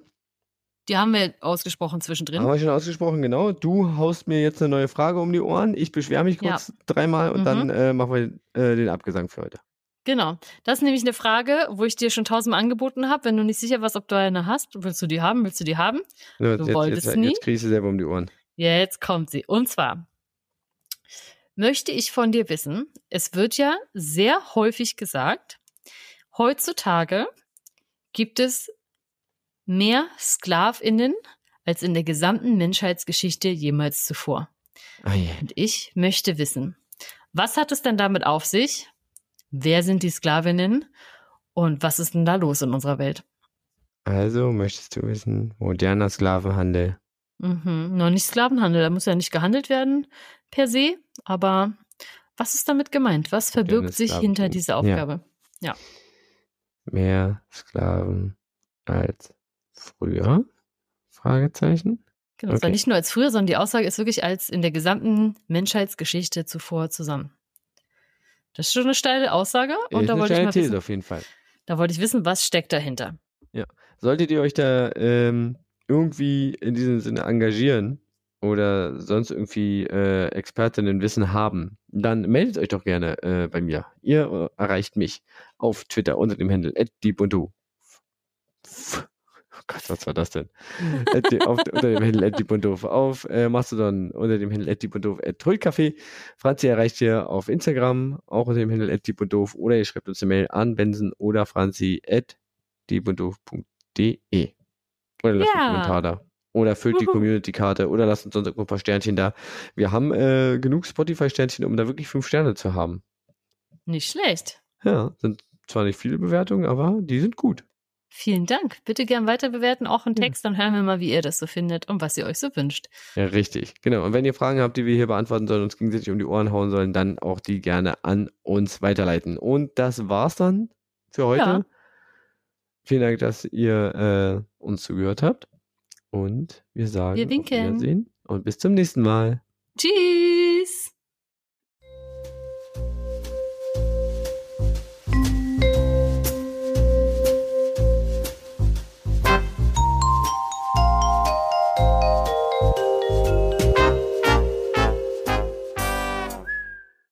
Die haben wir ausgesprochen zwischendrin. Haben wir schon ausgesprochen, genau. Du haust mir jetzt eine neue Frage um die Ohren. Ich beschwere mich Ja. kurz dreimal und Mhm. dann äh, machen wir äh, den Abgesang für heute. Genau. Das ist nämlich eine Frage, wo ich dir schon tausendmal angeboten habe. Wenn du nicht sicher warst, ob du eine hast, willst du die haben, willst du die haben? So, jetzt, wolltest jetzt, nie? jetzt kriegst du selber um die Ohren. Jetzt kommt sie. Und zwar möchte ich von dir wissen, es wird ja sehr häufig gesagt, heutzutage gibt es mehr Sklavinnen als in der gesamten Menschheitsgeschichte jemals zuvor. Ah, yeah. Und ich möchte wissen, was hat es denn damit auf sich? Wer sind die Sklavinnen? Und was ist denn da los in unserer Welt? Also möchtest du wissen, moderner Sklavenhandel. Mhm. Noch nicht Sklavenhandel, da muss ja nicht gehandelt werden per se, aber was ist damit gemeint? Was verbirgt sich hinter dieser Ja. Aufgabe? Mehr Sklaven als früher? Fragezeichen. Genau, Okay. nicht nur als früher, sondern die Aussage ist wirklich als in der gesamten Menschheitsgeschichte zuvor zusammen. Das ist schon eine steile Aussage und ist da eine wollte ich mal These wissen, auf jeden Fall. da wollte ich wissen, was steckt dahinter. Solltet ihr euch da ähm, irgendwie in diesem Sinne engagieren oder sonst irgendwie äh, Expertinnen Wissen haben, dann meldet euch doch gerne äh, bei mir. Ihr erreicht mich auf Twitter unter dem Handle @diebundu. Gott, was war das denn? auf, unter dem Handel @diebundoof auf äh, Mastodon unter dem Handel @diebundoof @tulcafé. Franzi erreicht ihr auf Instagram auch unter dem Handel @diebundoof oder ihr schreibt uns eine Mail an benson oder franzi diebundoof.de oder lasst ja. einen Kommentar da. Oder füllt die Community-Karte oder lasst uns ein paar Sternchen da. Wir haben äh, genug Spotify-Sternchen, um da wirklich fünf Sterne zu haben. Nicht schlecht. Ja, sind zwar nicht viele Bewertungen, aber die sind gut. Vielen Dank. Bitte gern weiter bewerten, auch einen Text, dann hören wir mal, wie ihr das so findet und was ihr euch so wünscht. Ja, richtig. Genau. Und wenn ihr Fragen habt, die wir hier beantworten sollen, uns gegenseitig um die Ohren hauen sollen, dann auch die gerne an uns weiterleiten. Und das war's dann für heute. Ja. Vielen Dank, dass ihr äh, uns zugehört habt. Und wir sagen wir winken. Wiedersehen und bis zum nächsten Mal. Tschüss.